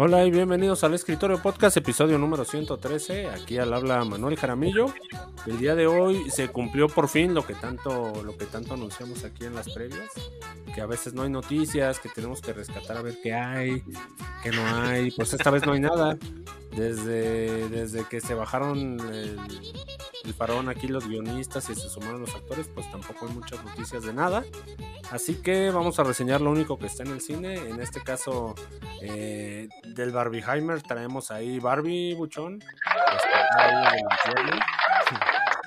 Hola y bienvenidos al Escritorio Podcast, episodio número 113. Aquí al habla Manuel Jaramillo. El día de hoy se cumplió por fin lo que tanto, lo que tanto anunciamos aquí en las previas, que a veces no hay noticias, que tenemos que rescatar a ver qué hay, qué no hay. Pues esta vez no hay nada. Desde, desde que se bajaron el, el parón aquí los guionistas y se sumaron los actores, pues tampoco hay muchas noticias de nada. Así que vamos a reseñar lo único que está en el cine. En este caso, eh, del Barbieheimer traemos ahí Barbie Buchón.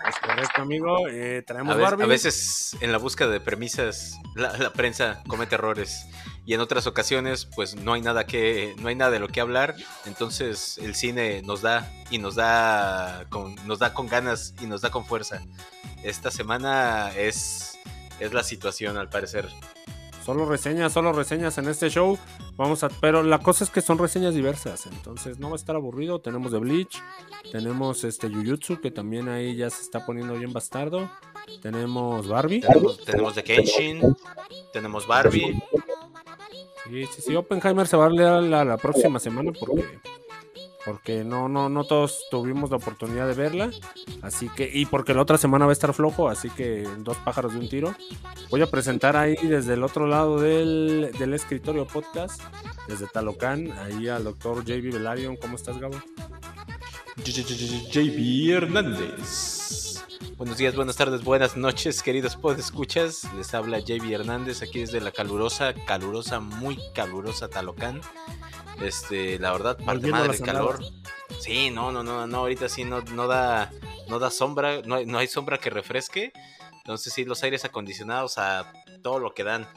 Es correcto, amigo. Eh, traemos a, veces, Barbie. a veces en la búsqueda de premisas la, la, prensa comete errores y en otras ocasiones pues no hay nada que no hay nada de lo que hablar. Entonces el cine nos da y nos da con, nos da con ganas y nos da con fuerza. Esta semana es es la situación al parecer. Solo reseñas, solo reseñas en este show. Vamos a, pero la cosa es que son reseñas diversas, entonces no va a estar aburrido. Tenemos de Bleach, tenemos este Jujutsu que también ahí ya se está poniendo bien bastardo. Tenemos Barbie. Tenemos, tenemos de Kenshin, tenemos Barbie. Sí, sí, sí, Oppenheimer se va a leer la, próxima semana porque porque no, no, no todos tuvimos la oportunidad de verla, así que, y porque la otra semana va a estar flojo, así que dos pájaros de un tiro. Voy a presentar ahí desde el otro lado del, del escritorio podcast, desde Talocán, ahí al doctor JB Velarion. ¿Cómo estás, Gabo? JB Hernández. Buenos días, buenas tardes, buenas noches, queridos podescuchas. Les habla JB Hernández aquí desde la calurosa, calurosa, muy calurosa Talocán. Este, la verdad, parte madre el calor. Sí, no, no, no, no, ahorita sí no, no da, no da sombra, no hay, no hay sombra que refresque. Entonces sí, los aires acondicionados a todo lo que dan.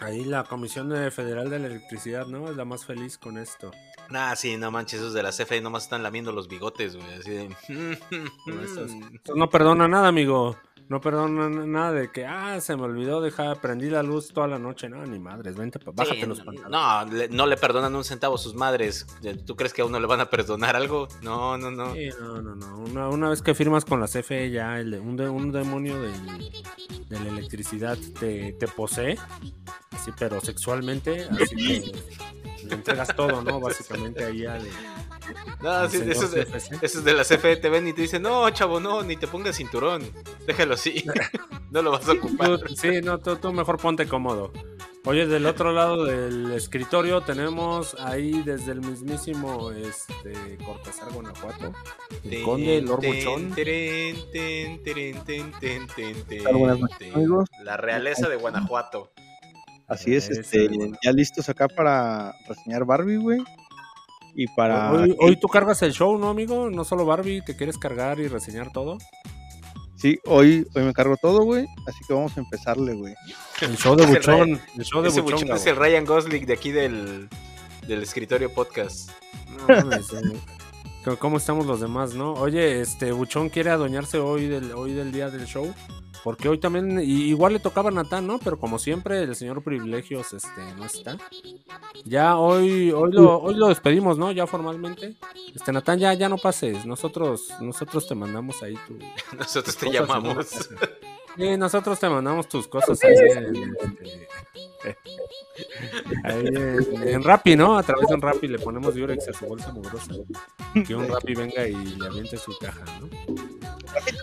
Ahí la Comisión Federal de la Electricidad, ¿no? Es la más feliz con esto. Nah, sí, no manches, esos de la CFE nomás están lamiendo los bigotes, güey. Así de... Eso, eso no perdona nada, amigo. No perdona nada de que, ah, se me olvidó dejar, prendí la luz toda la noche. No, ni madres, vente, bájate sí, los pantalones. No, le, no le perdonan un centavo a sus madres. ¿Tú crees que a uno le van a perdonar algo? No, no, no. Sí, no, no, no. Una, una, vez que firmas con la CFE, ya el de, un, de, un demonio de, de, la electricidad te, te posee, así, pero sexualmente, así que le entregas todo, ¿no? Básicamente ahí al. No, sí, eso, es de, eso es de la CFE, te ven y te dicen, no, chavo, no, ni te pongas cinturón, déjalo así, no lo vas a ocupar. Tú, sí, no, tú, tú, mejor ponte cómodo. Oye, del otro lado del escritorio tenemos ahí desde el mismísimo este, Cortázar, Guanajuato, el conde Lord Buchón. La realeza de Guanajuato. Así es, este, ya listos acá para reseñar Barbie, güey. Y para. Hoy, hoy, tú cargas el show, ¿no, amigo? No solo Barbie, ¿te quieres cargar y reseñar todo? Sí, hoy, hoy me cargo todo, güey. Así que vamos a empezarle, güey. El show de Buchón. El show de Ese Buchón, Buchón es el Ryan Gosling de aquí del, del escritorio podcast. No, no, no, ¿Cómo estamos los demás, no? Oye, este Buchón quiere adueñarse hoy del, hoy del día del show. Porque hoy también, igual le tocaba a Natán, ¿no? Pero como siempre, el señor Privilegios este, no está. Ya hoy, hoy lo, hoy lo despedimos, ¿no? Ya formalmente. Este Natán, ya, ya no pases. Nosotros, nosotros te mandamos ahí tu. nosotros te llamamos. Sí, nosotros te mandamos tus cosas ahí en, este, ahí en, en Rappi, ¿no? A través de un Rappi le ponemos Durex a su bolsa mugrosa. Que un Rappi venga y le aviente su caja, ¿no?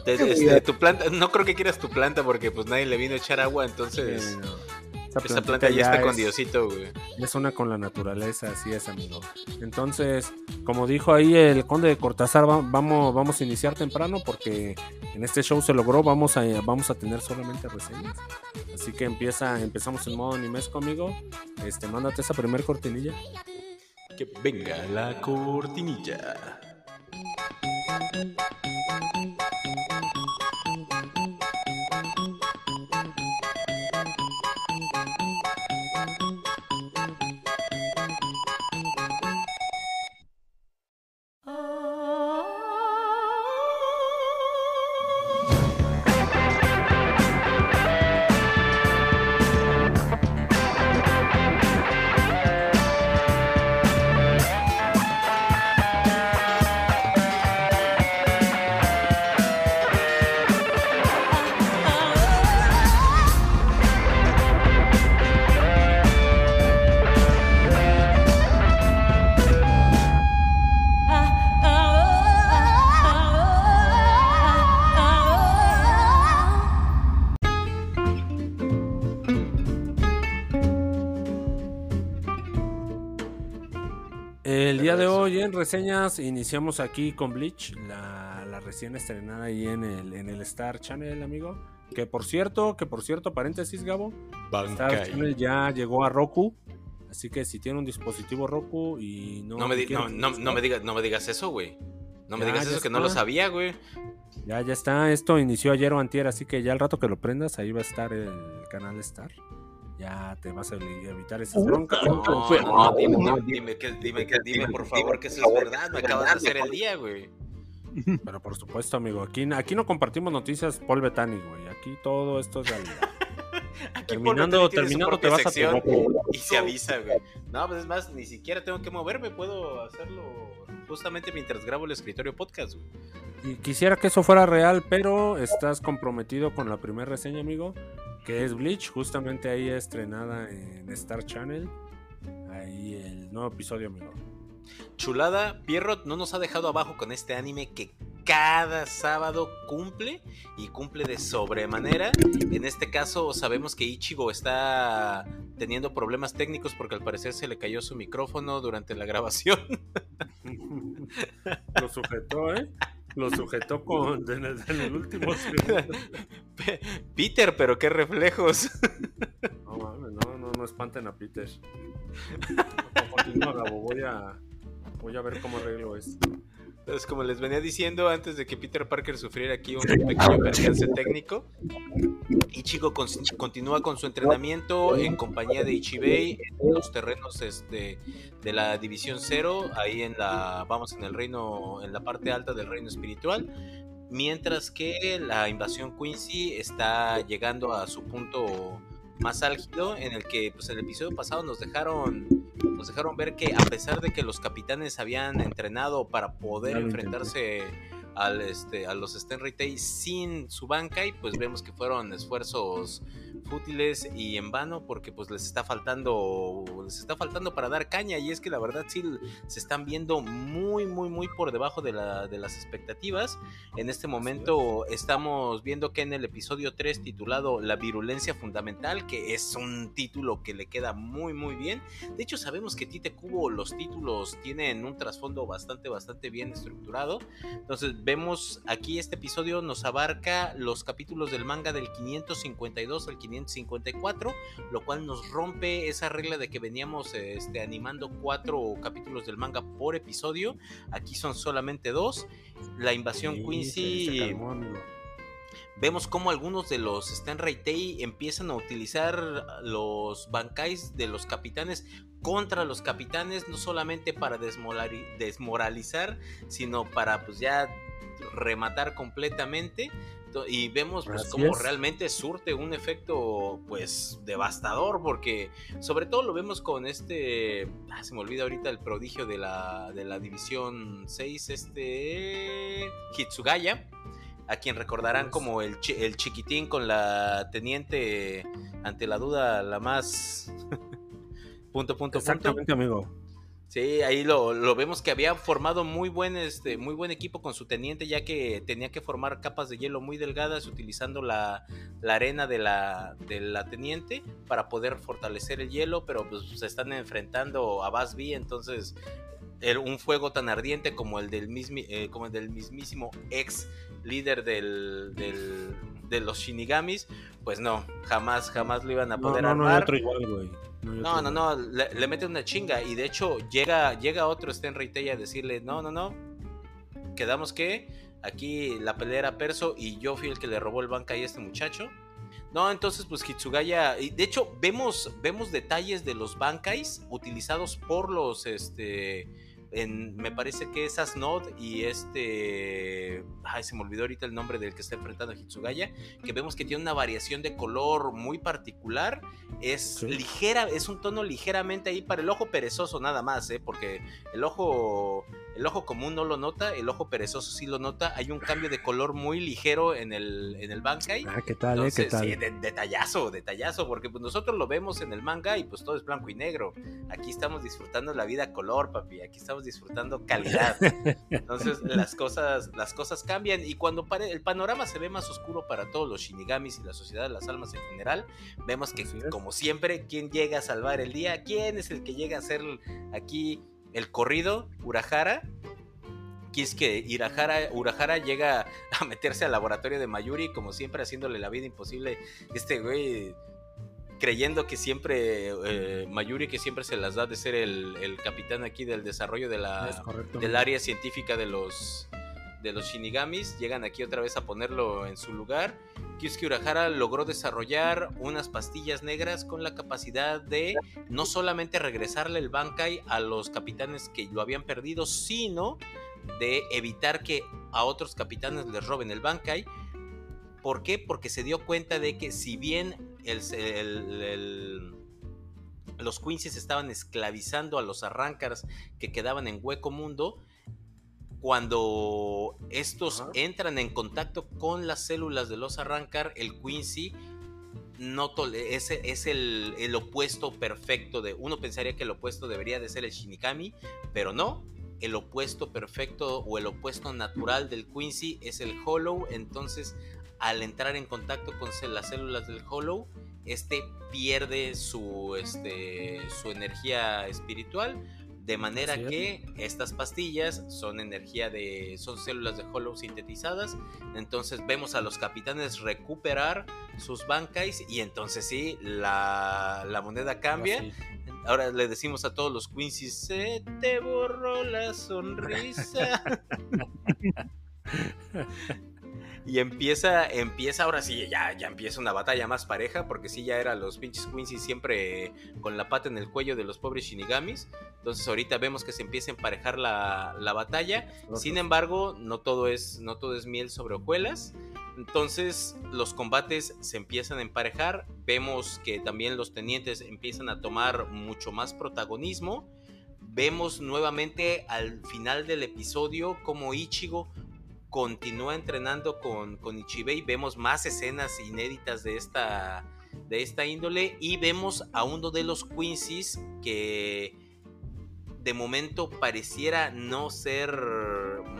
Este, tu planta, no creo que quieras tu planta porque pues nadie le vino a echar agua, entonces sí, no. Esa, planta ya, ya está es, con Diosito, güey. Es una con la naturaleza, así es, amigo. Entonces, como dijo ahí el conde de Cortázar, vamos, vamos a iniciar temprano porque en este show se logró, vamos a, vamos a tener solamente reseñas. Así que empieza, empezamos en modo animesco, amigo. Este, mándate esa primer cortinilla. Que venga la cortinilla. Día de hoy en reseñas iniciamos aquí con Bleach, la, la recién estrenada ahí en el, en el Star Channel, amigo. Que por cierto, que por cierto, paréntesis, Gabo, Star Channel ya llegó a Roku. Así que si tiene un dispositivo Roku y no. No me, no, no, me digas, no me digas eso, güey. No me digas eso, que no lo sabía, güey. Ya, ya está. Esto inició ayer o antier, así que ya al rato que lo prendas, ahí va a estar el canal Star ya te vas a evitar esas broncas. No, no, dime, dime, dime, dime, por favor que eso es verdad. Me acabas de hacer el día, güey. Pero por supuesto, amigo, aquí, aquí no compartimos noticias Paul Bettany, güey. Aquí todo esto es realidad. terminando, terminando te vas a tu Y se avisa, güey. No, pues es más, ni siquiera tengo que moverme, puedo hacerlo justamente mientras grabo el escritorio podcast, güey. Y quisiera que eso fuera real, pero estás comprometido con la primera reseña, amigo que es Bleach, justamente ahí estrenada en Star Channel. Ahí el nuevo episodio, amigo. Chulada, Pierrot no nos ha dejado abajo con este anime que cada sábado cumple y cumple de sobremanera. En este caso sabemos que Ichigo está teniendo problemas técnicos porque al parecer se le cayó su micrófono durante la grabación. Lo sujetó, ¿eh? Lo sujetó con, en, el, último Peter, pero qué reflejos. No mames, no, no, no espanten a Peter. Continúa, Gabo, voy a, voy a ver cómo arreglo esto. Entonces, como les venía diciendo antes de que Peter Parker sufriera aquí un pequeño percance técnico, Ichigo continúa con su entrenamiento en compañía de Ichibei en los terrenos este, de la División Cero, ahí en la, vamos, en el reino, en la parte alta del reino espiritual, mientras que la invasión Quincy está llegando a su punto más álgido en el que pues el episodio pasado nos dejaron nos dejaron ver que a pesar de que los capitanes habían entrenado para poder enfrentarse al, este, a los Stenritei sin su banca y pues vemos que fueron esfuerzos fútiles y en vano porque pues les está faltando les está faltando para dar caña y es que la verdad sí se están viendo muy muy muy por debajo de, la, de las expectativas. En este momento estamos viendo que en el episodio 3 titulado La virulencia fundamental que es un título que le queda muy muy bien. De hecho sabemos que Tite Cubo los títulos tienen un trasfondo bastante bastante bien estructurado. Entonces vemos aquí este episodio nos abarca los capítulos del manga del 552 al 554, lo cual nos rompe esa regla de que veníamos este, animando cuatro capítulos del manga por episodio. Aquí son solamente dos. La invasión Quincy. Vemos como algunos de los Stenraitei empiezan a utilizar los bancais de los capitanes contra los capitanes, no solamente para desmoralizar, sino para pues ya rematar completamente y vemos pues cómo realmente surte un efecto pues devastador porque sobre todo lo vemos con este ah, se me olvida ahorita el prodigio de la, de la división 6 este Hitsugaya a quien recordarán como el, el chiquitín con la teniente ante la duda la más punto punto. Exactamente, amigo Sí, ahí lo, vemos que había formado muy buen, este, muy buen equipo con su teniente, ya que tenía que formar capas de hielo muy delgadas utilizando la, arena de la, de la teniente para poder fortalecer el hielo, pero pues se están enfrentando a Basby, entonces un fuego tan ardiente como el del, eh, como el del mismísimo ex líder del, de los Shinigamis, pues no, jamás, jamás lo iban a poder no, no, armar. otro igual, güey. No, no, no, le, mete una chinga y de hecho llega, llega otro Sten a decirle, no, no, no, quedamos que aquí la pelea era Perso y yo fui el que le robó el banca a este muchacho. No, entonces pues Hitsugaya, de hecho vemos, vemos detalles de los bankais utilizados por los, este, me parece que es Asnod y este, ay, se me olvidó ahorita el nombre del que está enfrentando a Hitsugaya, que vemos que tiene una variación de color muy particular, es ligera, es un tono ligeramente ahí para el ojo perezoso nada más, ¿eh? porque el ojo el ojo común no lo nota, el ojo perezoso sí lo nota. Hay un cambio de color muy ligero en el, en el Bankai. Ah, ¿qué tal, eh? ¿Qué tal? Sí, detallazo, detallazo, porque pues nosotros lo vemos en el manga y pues todo es blanco y negro. Aquí estamos disfrutando la vida color, papi. Aquí estamos disfrutando calidad. Entonces las cosas, las cosas cambian y cuando el panorama se ve más oscuro para todos los shinigamis y la sociedad de las almas en general, vemos que como siempre, ¿quién llega a salvar el día? ¿Quién es el que llega a ser aquí el corrido, Urahara, que Urahara, Urahara llega a meterse al laboratorio de Mayuri, como siempre haciéndole la vida imposible. Este güey creyendo que siempre eh, Mayuri, que siempre se las da de ser el, capitán aquí del desarrollo de la, del área científica de los, de los Shinigamis, llegan aquí otra vez a ponerlo en su lugar. Kyusuke Urahara logró desarrollar unas pastillas negras con la capacidad de no solamente regresarle el Bankai a los capitanes que lo habían perdido, sino de evitar que a otros capitanes les roben el Bankai. ¿Por qué? Porque se dio cuenta de que si bien los Quincy's estaban esclavizando a los arrancars que quedaban en Hueco Mundo, cuando estos entran en contacto con las células de los arrancar, el Quincy no es, es el, el, opuesto perfecto de... Uno pensaría que el opuesto debería de ser el Shinikami, pero no. El opuesto perfecto o el opuesto natural del Quincy es el Hollow. Entonces, al entrar en contacto con las células del Hollow, este pierde su, este, su energía espiritual de manera que estas pastillas son energía de. son células de Hollow sintetizadas. Entonces vemos a los capitanes recuperar sus bancais. Y entonces sí, la, moneda cambia. Ahora le decimos a todos los Quincy, se te borró la sonrisa. Y empieza, empieza ahora sí, ya, ya empieza una batalla más pareja, porque sí, ya eran los pinches Quincy siempre con la pata en el cuello de los pobres Shinigamis. Entonces ahorita vemos que se empieza a emparejar la, batalla. Sin embargo, no todo, es, no todo es miel sobre hojuelas. Entonces los combates se empiezan a emparejar. Vemos que también los tenientes empiezan a tomar mucho más protagonismo. Vemos nuevamente al final del episodio como Ichigo continúa entrenando con, con Ichibei. Vemos más escenas inéditas de esta, de esta índole y vemos a uno de los Quincy's que de momento pareciera no ser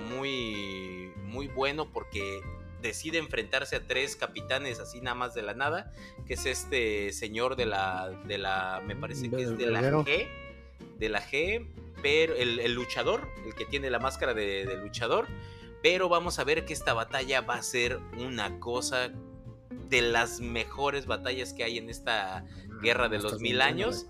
muy, muy bueno porque decide enfrentarse a tres capitanes así nada más de la nada, que es este señor de la, de la, me parece que es de la G, de la G, pero el, luchador, el que tiene la máscara de, de luchador, pero vamos a ver que esta batalla va a ser una cosa de las mejores batallas que hay en esta guerra de los mil años.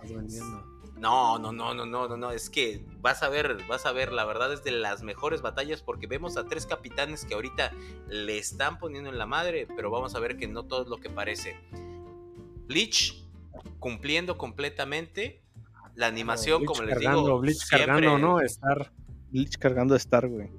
No, no, no, no, no, no, no, es que vas a ver, vas a ver, la verdad es de las mejores batallas porque vemos a tres capitanes que ahorita le están poniendo en la madre, pero vamos a ver que no todo es lo que parece. Bleach cumpliendo completamente la animación, como les digo, Bleach cargando, ¿no? Star. Bleach cargando Star, güey.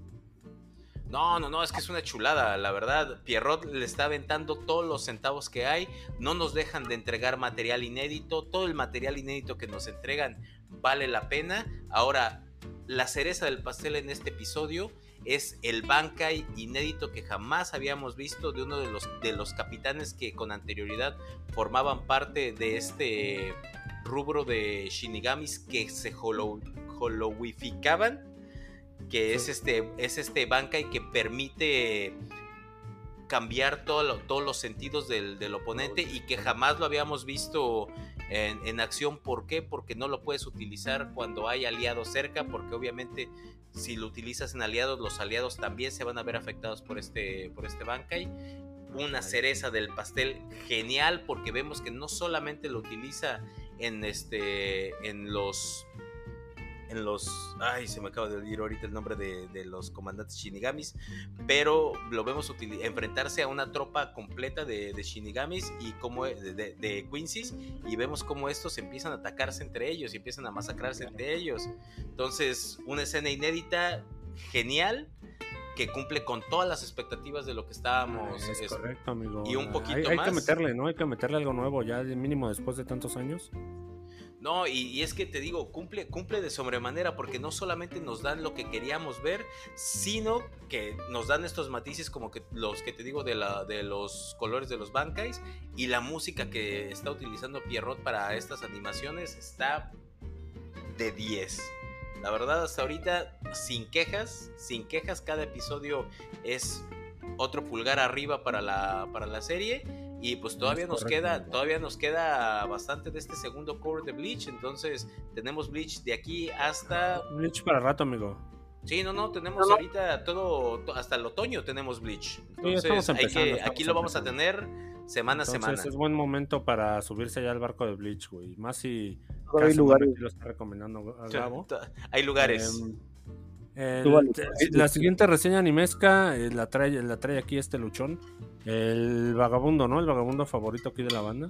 No, no, no, es que es una chulada, la verdad. Pierrot le está aventando todos los centavos que hay, no nos dejan de entregar material inédito, todo el material inédito que nos entregan vale la pena. Ahora, la cereza del pastel en este episodio es el Bankai inédito que jamás habíamos visto de uno de los, de los capitanes que con anterioridad formaban parte de este rubro de Shinigamis que se holowificaban que es este, es este Bankai que permite cambiar todos los sentidos del, oponente y que jamás lo habíamos visto en, acción. ¿Por qué? Porque no lo puedes utilizar cuando hay aliados cerca, porque obviamente si lo utilizas en aliados, los aliados también se van a ver afectados por este, por este Bankai. Una cereza del pastel genial porque vemos que no solamente lo utiliza en, este, en los en los. Ay, se me acaba de olvidar ahorita el nombre de, los comandantes Shinigamis. Pero lo vemos enfrentarse a una tropa completa de, Shinigamis y como de, de, Quincy's. Y vemos cómo estos empiezan a atacarse entre ellos y empiezan a masacrarse entre ellos. Entonces, una escena inédita, genial que cumple con todas las expectativas de lo que estábamos. Es, correcto, amigo. Y un poquito más. Hay que meterle, ¿no? Hay que meterle algo nuevo ya, mínimo después de tantos años. No, y, es que te digo, cumple, cumple de sobremanera porque no solamente nos dan lo que queríamos ver, sino que nos dan estos matices como que los que te digo de, la, de los colores de los bancais y la música que está utilizando Pierrot para estas animaciones está de 10. La verdad, hasta ahorita, sin quejas, sin quejas, cada episodio es otro pulgar arriba para la, para la serie Y pues todavía nos queda, todavía nos queda bastante de este segundo core de Bleach. Entonces, tenemos Bleach de aquí hasta. Bleach para rato, amigo. Sí, no, no, tenemos ahorita todo, hasta el otoño tenemos Bleach. Entonces, hay que, aquí lo vamos a tener semana a semana. Es buen momento para subirse ya al barco de Bleach, güey. Más si hay lugares. lo está recomendando a Gabo. Hay lugares. Em, la siguiente reseña animesca eh, la trae, la trae aquí este luchón. El vagabundo, ¿no? El vagabundo favorito aquí de la banda.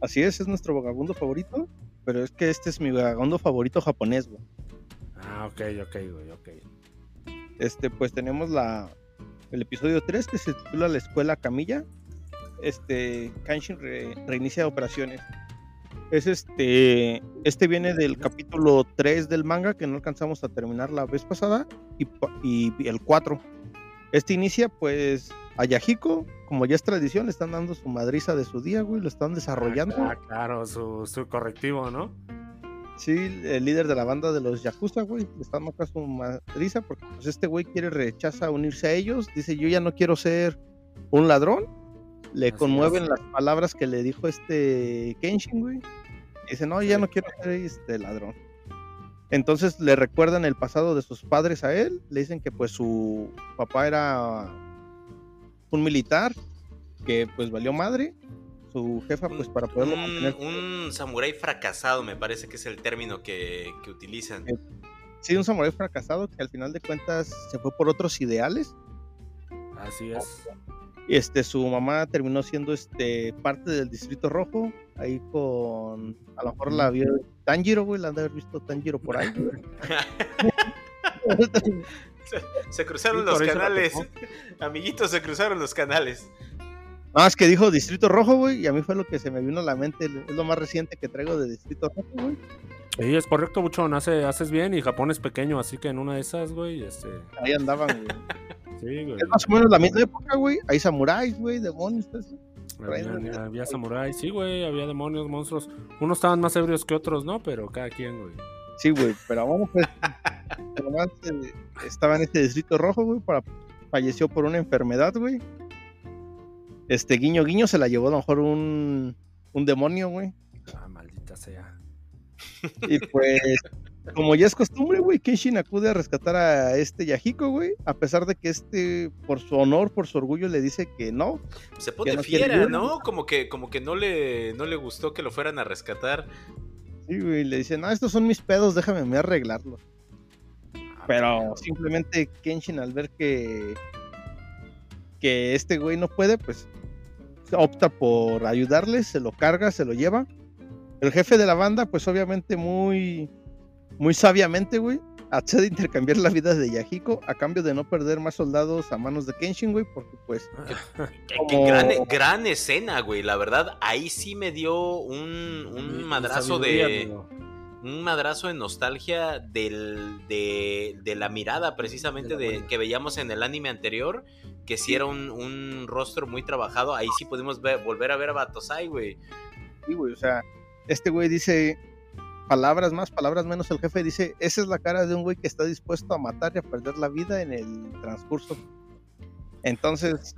Así es, es nuestro vagabundo favorito. Pero es que este es mi vagabundo favorito japonés, güey. Ah, ok, ok, güey, ok. Este, pues tenemos la, el episodio 3 que se titula La Escuela Camilla. Este, Kanshin reinicia operaciones. Es este, este viene del capítulo 3 del manga que no alcanzamos a terminar la vez pasada y, y el 4. Este inicia pues a Yahiko, como ya es tradición, le están dando su madriza de su día, güey, lo están desarrollando. Ah, claro, su, su correctivo, ¿no? Sí, el líder de la banda de los Yakuza, güey, le están dando su madriza porque pues, este güey quiere rechaza unirse a ellos, dice yo ya no quiero ser un ladrón, le conmueven las palabras que le dijo este Kenshin, güey. Dice, no, ya no quiero ser este ladrón. Entonces le recuerdan el pasado de sus padres a él, le dicen que pues su papá era un militar que pues valió madre, su jefa pues para poderlo un, mantener. Un samurái fracasado me parece que es el término que, que utilizan. Eh, sí, un samurái fracasado que al final de cuentas se fue por otros ideales. Así es este, su mamá terminó siendo este, parte del Distrito Rojo, ahí con, a lo mejor la vio Tanjiro, güey, la han de haber visto Tanjiro por ahí. se, cruzaron los canales, amiguitos, se cruzaron los canales. Más que dijo Distrito Rojo, güey, y a mí fue lo que se me vino a la mente, es lo más reciente que traigo de Distrito Rojo, güey. Sí, es correcto, Buchón, hace, haces bien y Japón es pequeño, así que en una de esas, güey, este... Ahí andaban, güey. Sí, güey. Es más o menos la misma época, güey. Hay samuráis, güey, demonios, eso. Había, había samuráis, sí, güey, había demonios, monstruos. Unos estaban más ebrios que otros, ¿no? Pero cada quien, güey. Sí, güey, pero vamos, pues. Además, eh, estaba en este distrito rojo, güey, para, falleció por una enfermedad, güey. Este guiño guiño se la llevó a lo mejor un, un demonio, güey. Ah, maldita sea. Y pues como ya es costumbre, güey, Kenshin acude a rescatar a este Yahiko, güey, a pesar de que este, por su honor, por su orgullo, le dice que no. Se pone fiera, ¿no? Como que, como que no le, no le gustó que lo fueran a rescatar. Sí, güey, le dice, no, estos son mis pedos, déjame me arreglarlos. Ah, Pero simplemente Kenshin al ver que que este güey no puede, pues opta por ayudarle, se lo carga, se lo lleva. El jefe de la banda, pues obviamente muy muy sabiamente, güey, accede a intercambiar la vida de Yahiko a cambio de no perder más soldados a manos de Kenshin, güey, porque pues... Qué, gran, escena, güey, la verdad, ahí sí me dio un, un madrazo de... Un madrazo de nostalgia del, de, de la mirada precisamente de, que veíamos en el anime anterior, que sí era un, un rostro muy trabajado, ahí sí pudimos volver a ver a Batosai, güey. Sí, güey, o sea, este güey dice, palabras más, palabras menos, el jefe dice, esa es la cara de un güey que está dispuesto a matar y a perder la vida en el transcurso. Entonces,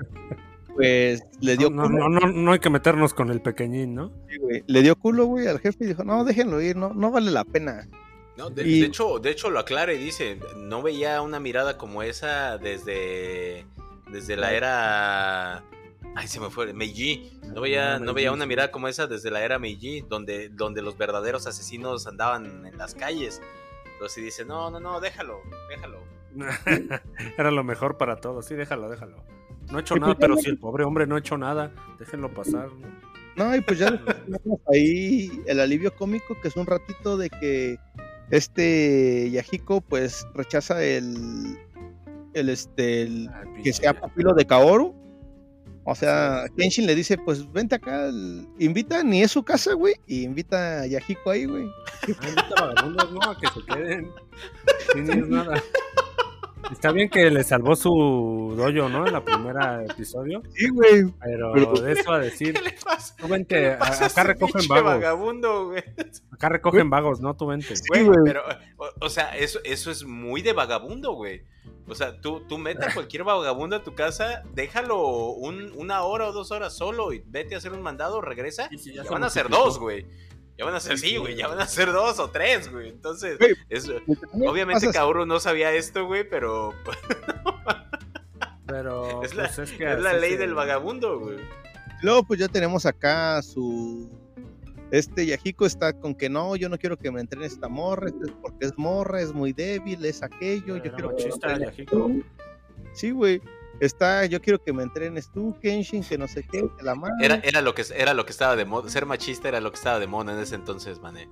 pues le dio no, culo. No, no, no, hay que meternos con el pequeñín, ¿no? Sí, güey. Le dio culo, güey, al jefe y dijo, no, déjenlo ir, no, no vale la pena. No, de, de, hecho, de hecho lo aclara y dice, no veía una mirada como esa desde, desde la era Ay, se me fue. Meiji. No veía, no veía una mirada como esa desde la era Meiji, donde, donde los verdaderos asesinos andaban en las calles. Entonces dice, no, no, no, déjalo, déjalo. Era lo mejor para todos, sí, déjalo, déjalo. No he hecho nada, pero si el pobre hombre no ha hecho nada, déjenlo pasar. No, y pues ya tenemos ahí el alivio cómico, que es un ratito de que este Yahiko pues rechaza el, el este, el, ah, que sea pupilo de Kaoru o sea, Kenshin le dice, pues vente acá, invita, ni es su casa, güey, y invita a Yahiko ahí, güey. Ah, invita a vagabundos, no, a que se queden. Sin nada. Está bien que le salvó su doyo, ¿no? En la primera episodio. Sí, güey. Pero, de eso a decir. ¿Qué le pasa? Tú vente, acá recogen vagos. Vagabundo, güey. Acá recogen vagos, ¿no? Tú vente. Sí, güey, pero, o, o, sea, eso, eso es muy de vagabundo, güey. O sea, tú, tú mete a cualquier vagabundo a tu casa, déjalo un- una hora o dos horas solo y vete a hacer un mandado, regresa. Y Ya van a ser multiplicó. dos, güey. Ya van a ser, sí, güey, ya van a ser dos o tres, güey. Entonces, Güey, es- También obviamente Kaoru no sabía esto, güey, pero pues, Pero es la, pues, es, que es la así ley del vagabundo, güey. Luego, pues ya tenemos acá su. Este Yahiko está con que no, yo no quiero que me entrene esta morra, esto es porque es morra, es muy débil, es aquello. Yo quiero que machista, tú. Sí, güey. Está, yo quiero que me entrenes tú, Kenshin, que no sé qué, que la madre. Era, era, lo que, era lo que estaba de moda. Ser machista era lo que estaba de moda en ese entonces, mané.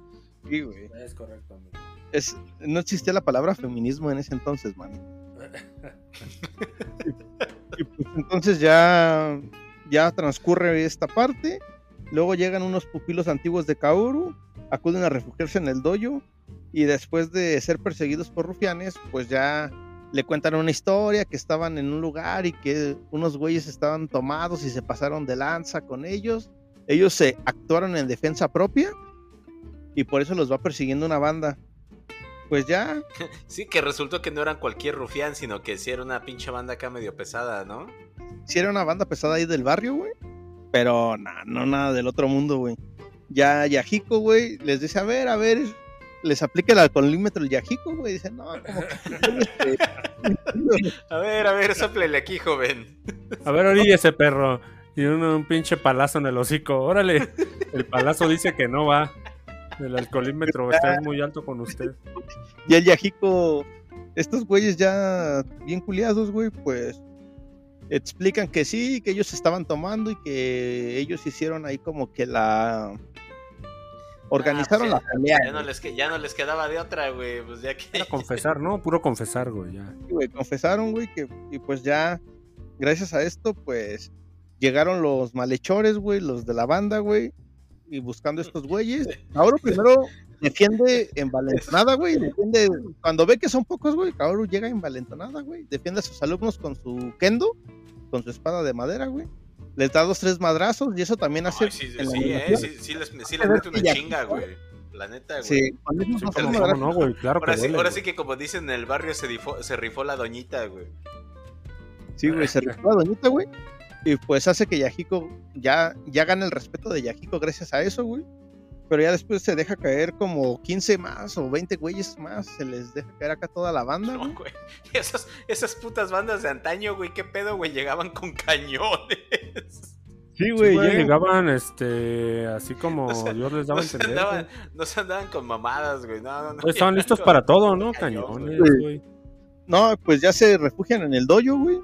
Sí, güey. Es correcto, amigo. Es, no existía la palabra feminismo en ese entonces, man. Y pues entonces ya, ya transcurre esta parte. Luego llegan unos pupilos antiguos de Kaoru, acuden a refugiarse en el dojo y después de ser perseguidos por rufianes, pues ya le cuentan una historia que estaban en un lugar y que unos güeyes estaban tomados y se pasaron de lanza con ellos. Ellos se actuaron en defensa propia y por eso los va persiguiendo una banda. Pues ya, Sí, que resultó que no eran cualquier rufián, sino que sí era una pinche banda acá medio pesada, ¿no? sí era una banda pesada ahí del barrio, güey. Pero nah, no nada del otro mundo, güey. Ya Yahiko, güey, les dice, a ver, a ver, les aplica el alcoholímetro el Yahiko, güey. Dice, no, como que... A ver, a ver, soplele aquí, joven. A ver, orilla ese perro. Y un, un pinche palazo en el hocico. Órale. El palazo dice que no va. El alcoholímetro está muy alto con usted. y el Yahiko, estos güeyes ya bien culiados, güey, pues explican que sí, que ellos estaban tomando y que ellos hicieron ahí como que la... Organizaron Ah, pues la pelea. Ya no, les, ya no les quedaba de otra, güey. Pues ya que. Era confesar, ¿no? Puro confesar, güey, ya. Sí, güey, confesaron, güey, que y pues ya, gracias a esto, pues llegaron los malhechores, güey, los de la banda, güey, y buscando estos güeyes. Ahora primero defiende envalentonada, güey, defiende, cuando ve que son pocos, güey, Kaoru llega envalentonada, güey, defiende a sus alumnos con su kendo, con su espada de madera, güey. Les da dos, tres madrazos y eso también hace... Ay, sí, sí, eh, animación. sí, sí les, sí les mete una chinga, güey. La neta, güey. Sí, Sí. Claro que Ahora, sí, duele, ahora güey. sí que como dicen en el barrio se, difo- se rifó la doñita, güey. Sí, güey, se rifó la doñita, güey. Y pues hace que Yahiko ya, ya gane el respeto de Yahiko gracias a eso, güey. Pero ya después se deja caer como 15 más o 20 güeyes más. Se les deja caer acá toda la banda, No, güey. esas, esas putas bandas de antaño, güey, qué pedo, güey, llegaban con cañones. Sí, güey. llega- llegaban, este, así como O sea, Dios les daba No a entender. andaban, no se andaban con mamadas, güey. No, no, no. Pues estaban listos para todo, ¿no? Cañones, güey. güey. No, pues ya se refugian en el dojo, güey.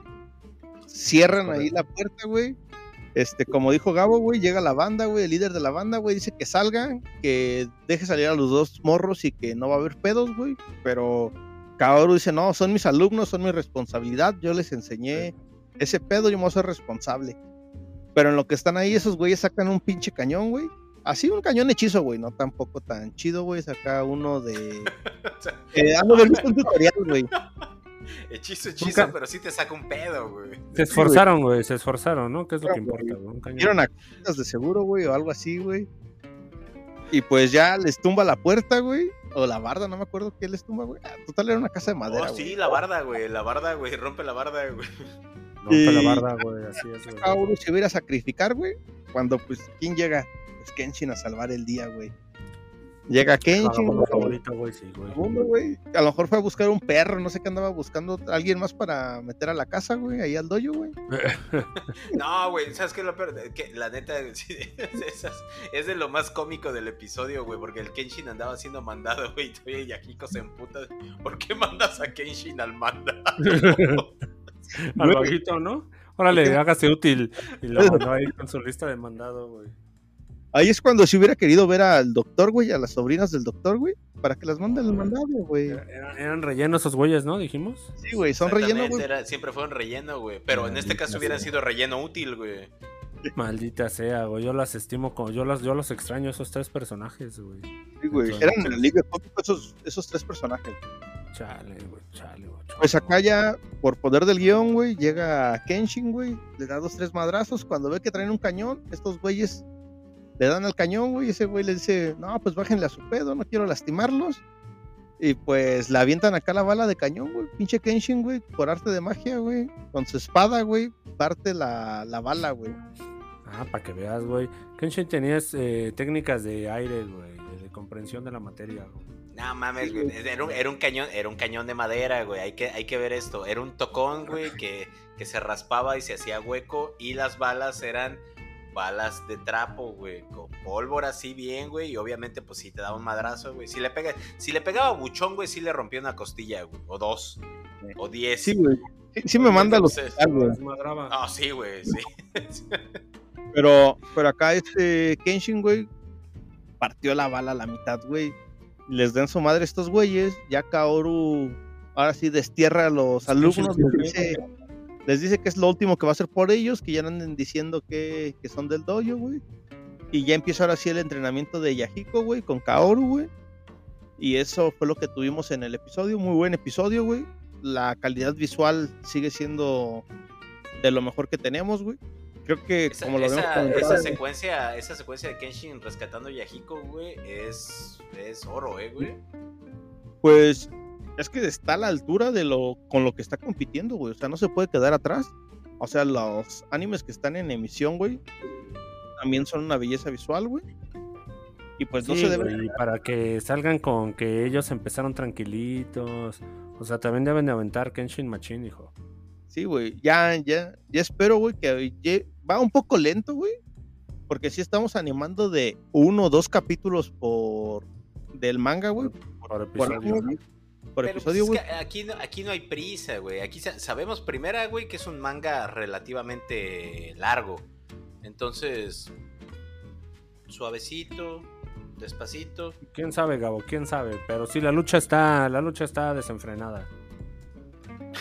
Cierran ahí la puerta, güey. Este, como dijo Gabo, güey, llega la banda, güey, el líder de la banda, güey, dice que salgan, que deje salir a los dos morros y que no va a haber pedos, güey. Pero Kaoru dice, no, son mis alumnos, son mi responsabilidad, yo les enseñé ese pedo, yo me voy a ser responsable. Pero en lo que están ahí, esos güeyes sacan un pinche cañón, güey. Así un cañón hechizo, güey, no tampoco tan chido, güey. Saca uno de. Eh, visto un tutorial, güey. hechizo, hechizo, pero sí te saca un pedo, güey. Se esforzaron, güey, se esforzaron, ¿no? ¿Qué es lo que Claro, güey. importa, güey? Cañón. Vieron a de seguro, güey, o algo así, güey. Y pues ya les tumba la puerta, güey. O la barda, no me acuerdo qué les tumba, güey. Ah, Total, era una casa de madera, Oh, güey. sí, la barda, güey. La barda, güey. Rompe la barda, güey. Rompe la barda, güey, así es, güey. Kaoru se iba a ir a sacrificar, güey. Cuando, pues, ¿quién llega? Pues Kenshin a salvar el día, güey. Llega Kenshin, güey, güey, sí, güey. vagabundo, güey. A lo mejor fue a buscar un perro, no sé qué andaba buscando. Alguien más para meter a la casa, güey, ahí al dojo, güey. No, güey, ¿sabes qué? es Lo peor? Que la neta, sí, es, de lo más cómico del episodio, güey, porque el Kenshin andaba siendo mandado, güey, y Yahiko se emputa. ¿Por qué mandas a Kenshin al manda? Al vaguito, ¿no? Órale, hágase útil. Y lo mandó ahí con su lista de mandado, güey. Ahí es cuando si hubiera querido ver al doctor, güey, a las sobrinas del doctor, güey, para que las manden el mandado, güey. Eran, eran rellenos esos güeyes, ¿no? Dijimos. Sí, güey, son relleno, güey. era- siempre fueron relleno, güey. Pero en este caso hubiera sea. sido relleno útil, güey. Maldita sea, güey. Yo las estimo como. Yo, las, yo los extraño, esos tres personajes, güey. Sí, güey. Entonces, Eran el alivio cómico esos, esos tres personajes. Chale, güey, chale, güey. Pues acá ya, por poder del guion, güey, llega Kenshin, güey, le da dos, tres madrazos. Cuando ve que traen un cañón, estos güeyes le dan al cañón, güey, y ese güey le dice, no, pues bájenle a su pedo, no quiero lastimarlos. Y pues le avientan acá la bala de cañón, güey. Pinche Kenshin, güey, por arte de magia, güey. Con su espada, güey, parte la, la bala, güey. Ah, para que veas, güey. Kenshin tenías eh, técnicas de aire, güey, de comprensión de la materia, güey. No mames, güey. Era un, era un cañón, era un cañón de madera, güey. Hay que, hay que ver esto. Era un tocón, güey, que, que se raspaba y se hacía hueco. Y las balas eran balas de trapo, güey, con pólvora así bien, güey, y obviamente pues si te daba un madrazo, güey. Si le pega, si le pegaba buchón, güey, sí le rompía una costilla, güey, o dos, o diez. Sí, güey. Sí, sí me manda los güey. Ah, sí, güey, sí. pero, pero acá este Kenshin, güey, partió la bala a la mitad, güey. Les den su madre estos güeyes, ya Kaoru ahora sí destierra a los alumnos, les dice, les dice que es lo último que va a hacer por ellos, que ya anden diciendo que, que son del dojo, güey. Y ya empieza ahora sí el entrenamiento de Yahiko, güey, con Kaoru, güey. Y eso fue lo que tuvimos en el episodio, muy buen episodio, güey. La calidad visual sigue siendo de lo mejor que tenemos, güey. Creo que esa, como lo esa, vemos esa secuencia, esa secuencia de Kenshin rescatando a Yahiko, güey, es, es oro, eh, güey. Pues es que está a la altura de lo con lo que está compitiendo, güey. O sea, no se puede quedar atrás. O sea, los animes que están en emisión, güey, también son una belleza visual, güey. Y pues no Sí, se debe. y para que salgan con que ellos empezaron tranquilitos. O sea, también deben de aventar Kenshin Machine, hijo. Sí, güey. Ya, ya, ya espero, güey, que ye- va un poco lento, güey. Porque sí estamos animando de uno o dos capítulos por del manga, güey. Por Por, episodio. Por Pero, episodio, pues, güey. es que aquí, no, aquí no hay prisa, güey. Aquí sa- sabemos primera, güey, que es un manga relativamente largo. Entonces, suavecito, despacito. ¿Quién sabe, Gabo? ¿Quién sabe? Pero sí, la lucha está, la lucha está desenfrenada.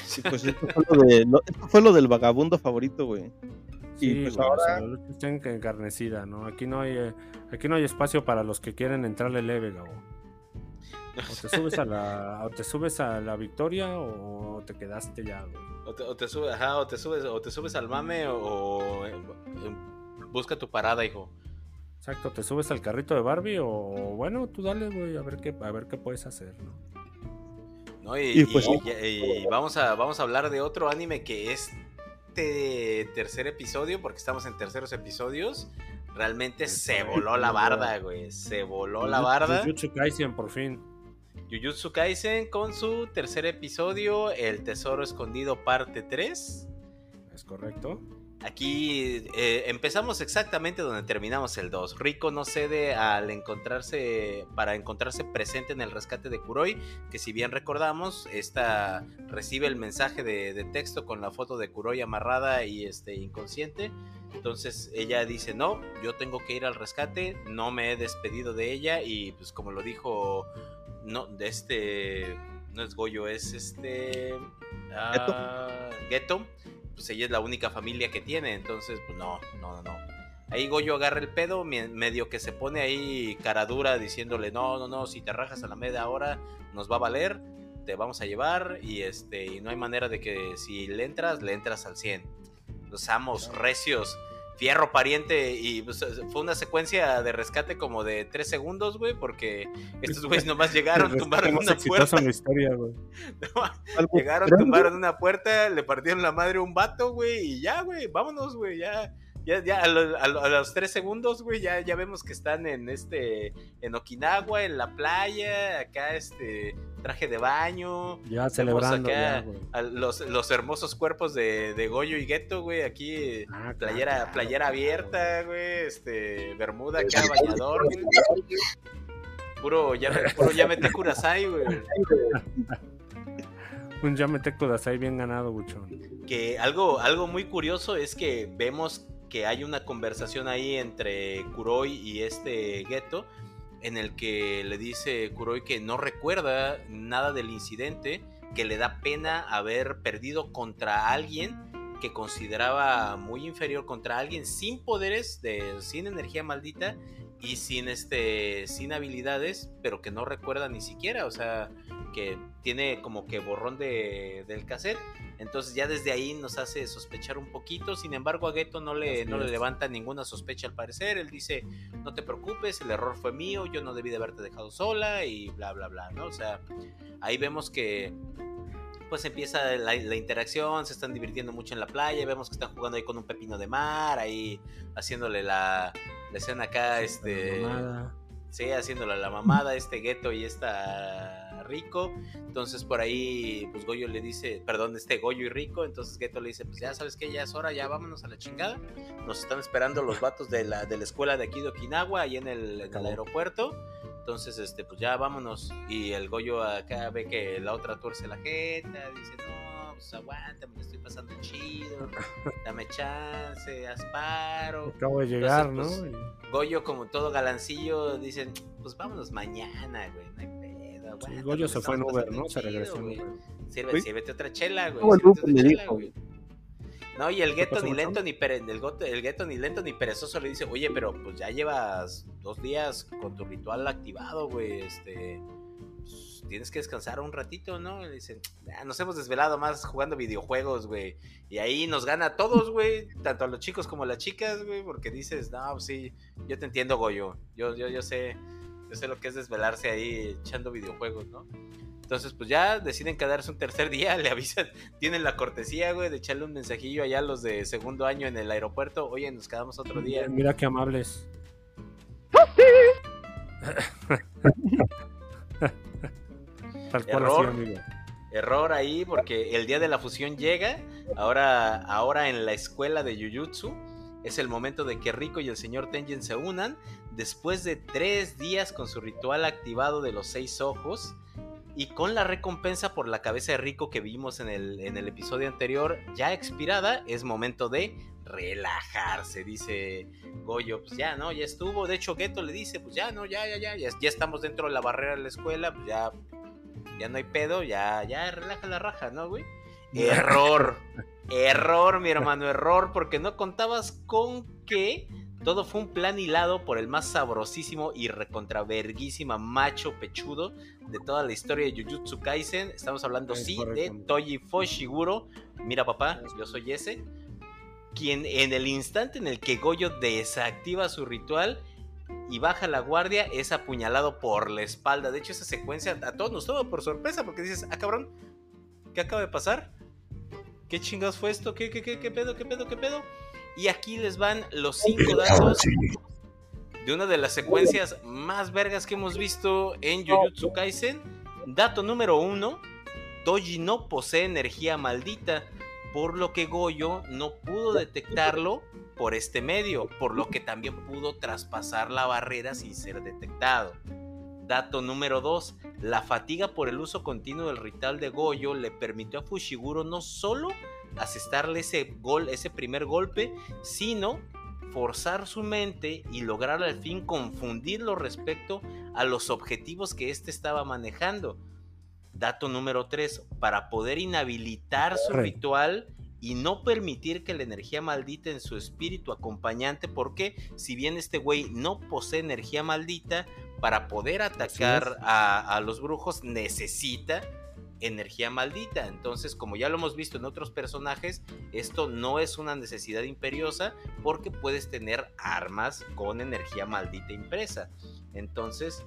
Sí, pues esto fue, lo de- lo- esto fue lo del vagabundo favorito, güey. Sí, Y pues güey, ahora- la lucha está en- encarnecida, ¿no? Aquí no hay, eh, aquí no hay espacio para los que quieren entrarle leve, Gabo. O te subes a la, o te subes a la victoria o te quedaste ya, güey. O te, o te subes, ajá, o te subes, o te subes al mame o, eh, busca tu parada, hijo. Exacto, te subes al carrito de Barbie o bueno, tú dale, güey, a ver qué, a ver qué puedes hacer, ¿no? ¿no? Y, Y pues- y- y- y vamos, a, vamos a hablar de otro anime que este tercer episodio, porque estamos en terceros episodios, realmente se voló la barda, güey. Se voló la barda. Jujutsu Kaisen, por fin. Jujutsu Kaisen con su tercer episodio, El Tesoro Escondido, parte 3. Es correcto. Aquí eh, empezamos exactamente donde terminamos el 2. Rico no cede al encontrarse, para encontrarse presente en el rescate de Kuroi, que si bien recordamos, esta recibe el mensaje de, de texto con la foto de Kuroi amarrada y este inconsciente. Entonces ella dice, no, yo tengo que ir al rescate, no me he despedido de ella y pues como lo dijo, no, de este, no es Goyo, es este... ah, Geto pues ella es la única familia que tiene, entonces, pues no, no, no, no. Ahí Goyo agarra el pedo, me- medio que se pone ahí cara dura diciéndole, no, no, no, si te rajas a la media hora nos va a valer, te vamos a llevar y este, y no hay manera de que si le entras, le entras al 100. Los amos recios, fierro pariente y pues, fue una secuencia de rescate como de tres segundos, güey, porque estos güeyes nomás llegaron, tumbaron una puerta. en la historia, güey. Llegaron, grande. tumbaron una puerta, le partieron la madre a un vato, güey, y ya, güey, vámonos, güey, ya. Ya, ya, a, lo- a lo- a los tres segundos, güey, ya, ya vemos que están en este, en Okinawa, en la playa, acá, este, traje de baño, Ya celebrando, acá ya, a los, los hermosos cuerpos de, de Goyo y Geto, güey, aquí, Ah, claro, playera, claro. playera abierta, güey, este, bermuda acá, bañador, güey. Puro, ya, puro ya metí Kurasai, güey. Un Yamete Kudasai bien ganado, buchón. que algo, algo muy curioso es que vemos que hay una conversación ahí entre Kuroi y este Geto en el que le dice Kuroi que no recuerda nada del incidente, que le da pena haber perdido contra alguien que consideraba muy inferior contra alguien sin poderes, de, sin energía maldita y sin este sin habilidades, pero que no recuerda ni siquiera, o sea, que tiene como que borrón de, del cassette. Entonces ya desde ahí nos hace sospechar un poquito. Sin embargo, a Geto no le, no le levanta ninguna sospecha al parecer. Él dice, no te preocupes, el error fue mío, yo no debí de haberte dejado sola y bla, bla, bla, ¿no? O sea, ahí vemos que pues empieza la, interacción, se están divirtiendo mucho en la playa, vemos que están jugando ahí con un pepino de mar, ahí haciéndole la, la escena acá, este... Sí, haciéndole la mamada, este gueto y esta Rico. Entonces por ahí, pues Goyo le dice, perdón, este Goyo y Rico. Entonces Geto le dice, pues ya sabes que ya es hora, ya vámonos a la chingada. Nos están esperando los vatos de la, de la escuela de aquí de Okinawa, ahí en el, en el aeropuerto. Entonces, este, pues ya vámonos. Y el Goyo acá ve que la otra tuerce la jeta, dice, no, pues aguanta, me estoy pasando chido, dame chance, asparo. Acabo de llegar, ¿no? Pues, Goyo, como todo galancillo, dicen, pues vámonos mañana, güey, Goyo se fue en Uber, ¿no? Se regresó en Uber. Sirve, sírvete otra chela, güey. No, y el gueto ni lento ni pere, el, el gueto ni lento ni perezoso le dice, oye, pero pues ya llevas dos días con tu ritual activado, güey, este, pues, tienes que descansar un ratito, ¿no? le dicen, ah, nos hemos desvelado más jugando videojuegos, güey, y ahí nos gana a todos, güey, tanto a los chicos como a las chicas, güey, porque dices, no, pues sí, yo te entiendo, Goyo, yo, yo, yo sé, yo sé lo que es desvelarse ahí echando videojuegos, ¿no? Entonces, pues ya deciden quedarse un tercer día, le avisan, tienen la cortesía, güey, de echarle un mensajillo allá a los de segundo año en el aeropuerto. Oye, nos quedamos otro día. Mira qué amables. Error. Error ahí porque el día de la fusión llega. Ahora, ahora en la escuela de Jujutsu es el momento de que Rico y el señor Tengen se unan después de tres días con su ritual activado de los seis ojos y con la recompensa por la cabeza de Rico que vimos en el, en el episodio anterior ya expirada, es momento de relajarse, dice Goyo, pues ya, ¿no? Ya estuvo, de hecho Geto le dice, pues ya, no, ya, ya, ya, ya, ya estamos dentro de la barrera de la escuela, pues ya, ya no hay pedo, ya, ya, relaja la raja, ¿no, güey? Error. Error, mi hermano, error, porque no contabas con que todo fue un plan hilado por el más sabrosísimo y recontraverguísima macho pechudo de toda la historia de Jujutsu Kaisen. Estamos hablando, sí, de Toji Foshiguro. Mira, papá, yo soy ese. Quien en el instante en el que Goyo desactiva su ritual y baja la guardia es apuñalado por la espalda. De hecho, esa secuencia a todos nos toma por sorpresa porque dices, ah, cabrón, ¿qué acaba de pasar? ¿Qué chingados fue esto? ¿Qué, qué, qué, qué pedo, qué pedo, qué pedo? Y aquí les van los cinco datos de una de las secuencias más vergas que hemos visto en Jujutsu Kaisen. Dato número uno, Toji no posee energía maldita, por lo que Goyo no pudo detectarlo por este medio, por lo que también pudo traspasar la barrera sin ser detectado. Dato número 2. La fatiga por el uso continuo del ritual de Goyo le permitió a Fushiguro no solo asestarle ese, gol, ese primer golpe, sino forzar su mente y lograr al fin confundirlo respecto a los objetivos que éste estaba manejando. Dato número 3. Para poder inhabilitar su ritual y no permitir que la energía maldita en su espíritu acompañante, porque si bien este güey no posee energía maldita, para poder atacar a, los brujos necesita energía maldita. Entonces, como ya lo hemos visto en otros personajes, esto no es una necesidad imperiosa porque puedes tener armas con energía maldita impresa. Entonces,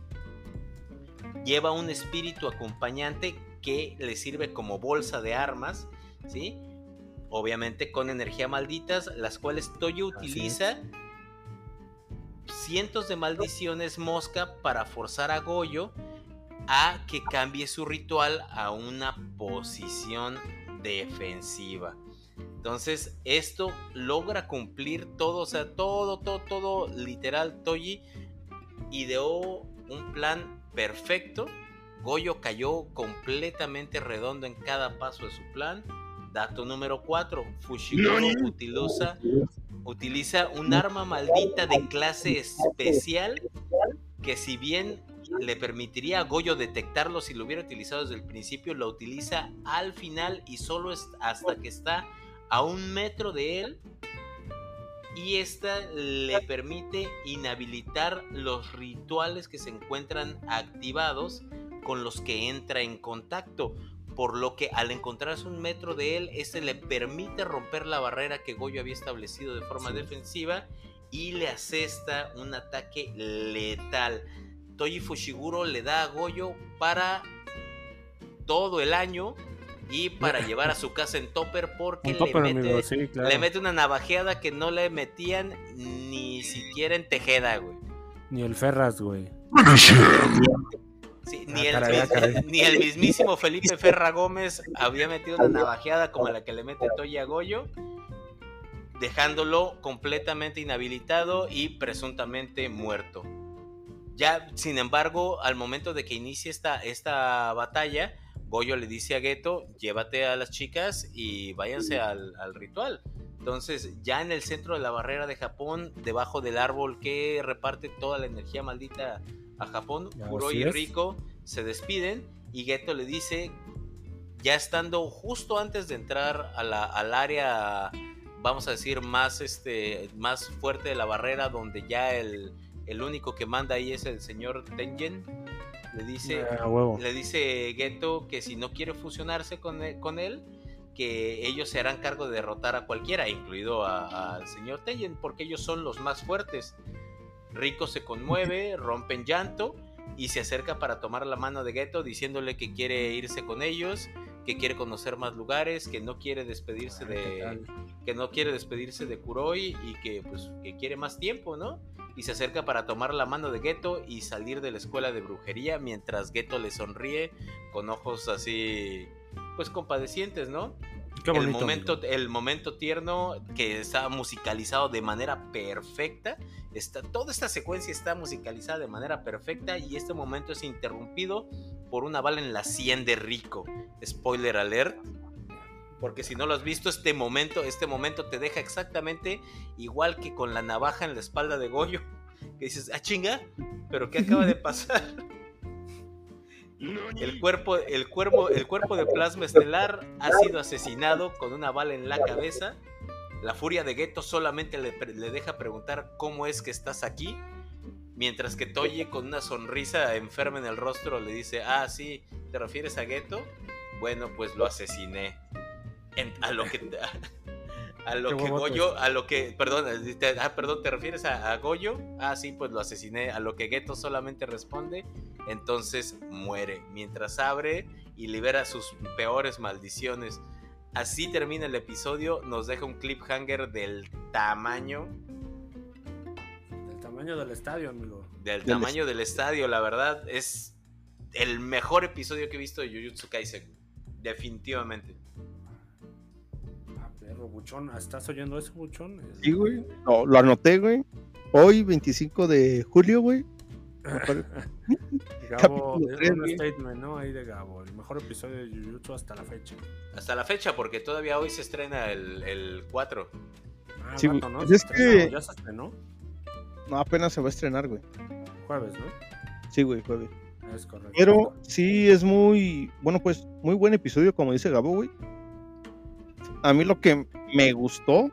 lleva un espíritu acompañante que le sirve como bolsa de armas, ¿sí? obviamente con energía malditas, las cuales Toyo utiliza cientos de maldiciones mosca para forzar a Goyo a que cambie su ritual a una posición defensiva. Entonces, esto logra cumplir todo, o sea, todo, todo, todo, literal, Toji ideó un plan perfecto. Goyo cayó completamente redondo en cada paso de su plan Dato número 4. Fushiguro utiliza, utiliza un arma maldita de clase especial que si bien le permitiría a Goyo detectarlo si lo hubiera utilizado desde el principio, lo utiliza al final y solo hasta que está a un metro de él. Y esta le permite inhabilitar los rituales que se encuentran activados con los que entra en contacto por lo que al encontrarse un metro de él, este le permite romper la barrera que Goyo había establecido de forma defensiva y le asesta un ataque letal. Toji Fushiguro le da a Goyo para todo el año y para llevar a su casa en topper porque le, mete, una navajeada que no le metían ni siquiera en Tejeda, güey. Ni el Ferras, güey. Ni, ah, el, ni, el, mismísimo Felipe Ferra Gómez había metido una navajeada como la que le mete Toya a Goyo, dejándolo completamente inhabilitado y presuntamente muerto. Ya, sin embargo, al momento de que inicie esta, esta batalla, Goyo le dice a Geto, llévate a las chicas y váyanse al, ritual. Entonces, ya en el centro de la barrera de Japón, debajo del árbol que reparte toda la energía maldita a Japón, Kuro y Rico se despiden y Geto le dice, ya estando justo antes de entrar a la, al área, vamos a decir, más, este, más fuerte de la barrera, donde ya el, el único que manda ahí es el señor Tengen, le dice, le dice Geto que si no quiere fusionarse con él, con él, que ellos se harán cargo de derrotar a cualquiera, incluido al señor Tengen, porque ellos son los más fuertes. Rico se conmueve, rompe en llanto y se acerca para tomar la mano de Geto diciéndole que quiere irse con ellos, que quiere conocer más lugares, que no quiere despedirse de que no quiere despedirse de Kuroi y que pues que quiere más tiempo, ¿no? y se acerca para tomar la mano de Geto y salir de la escuela de brujería mientras Geto le sonríe con ojos así, pues compadecientes, ¿no? El, momento, el momento tierno que está musicalizado de manera perfecta. Está, toda esta secuencia está musicalizada de manera perfecta y este momento es interrumpido por una bala en la sien de Rico. Spoiler alert. Porque si no lo has visto, este momento, este momento te deja exactamente igual que con la navaja en la espalda de Goyo. Que dices, ah, chinga, pero ¿qué acaba de pasar? El cuerpo, el, cuerpo, el cuerpo de plasma estelar ha sido asesinado con una bala en la cabeza. La furia de Geto solamente le, deja preguntar cómo es que estás aquí. Mientras que Toye con una sonrisa enferma en el rostro le dice, ah, sí, ¿te refieres a Geto? Bueno, pues lo asesiné a lo que a lo que Goyo, a lo que, perdón, te, ah, perdón, ¿te refieres a, Goyo? Ah, sí, pues lo asesiné. A lo que Geto solamente responde, entonces muere. Mientras abre y libera sus peores maldiciones. Así termina el episodio, nos deja un cliffhanger del tamaño. Del tamaño del estadio, amigo. Del, tamaño del estadio, la verdad, es el mejor episodio que he visto de Jujutsu Kaisen. Definitivamente. Buchón. ¿Estás oyendo eso, Buchón? Sí, güey. No, lo anoté, güey. Hoy, 25 de julio, güey. Gabo, es un statement, ¿no? Ahí de Gabo. El mejor episodio de Jujutsu hasta la fecha. Hasta la fecha, porque todavía hoy se estrena el, el 4. Ah, sí, ¿no? Pues es que... ¿Ya se estrenó? No, apenas se va a estrenar, güey. Jueves, ¿no? Sí, güey, jueves. Es correcto. Pero sí es muy, bueno, pues muy buen episodio, como dice Gabo, güey a mí lo que me gustó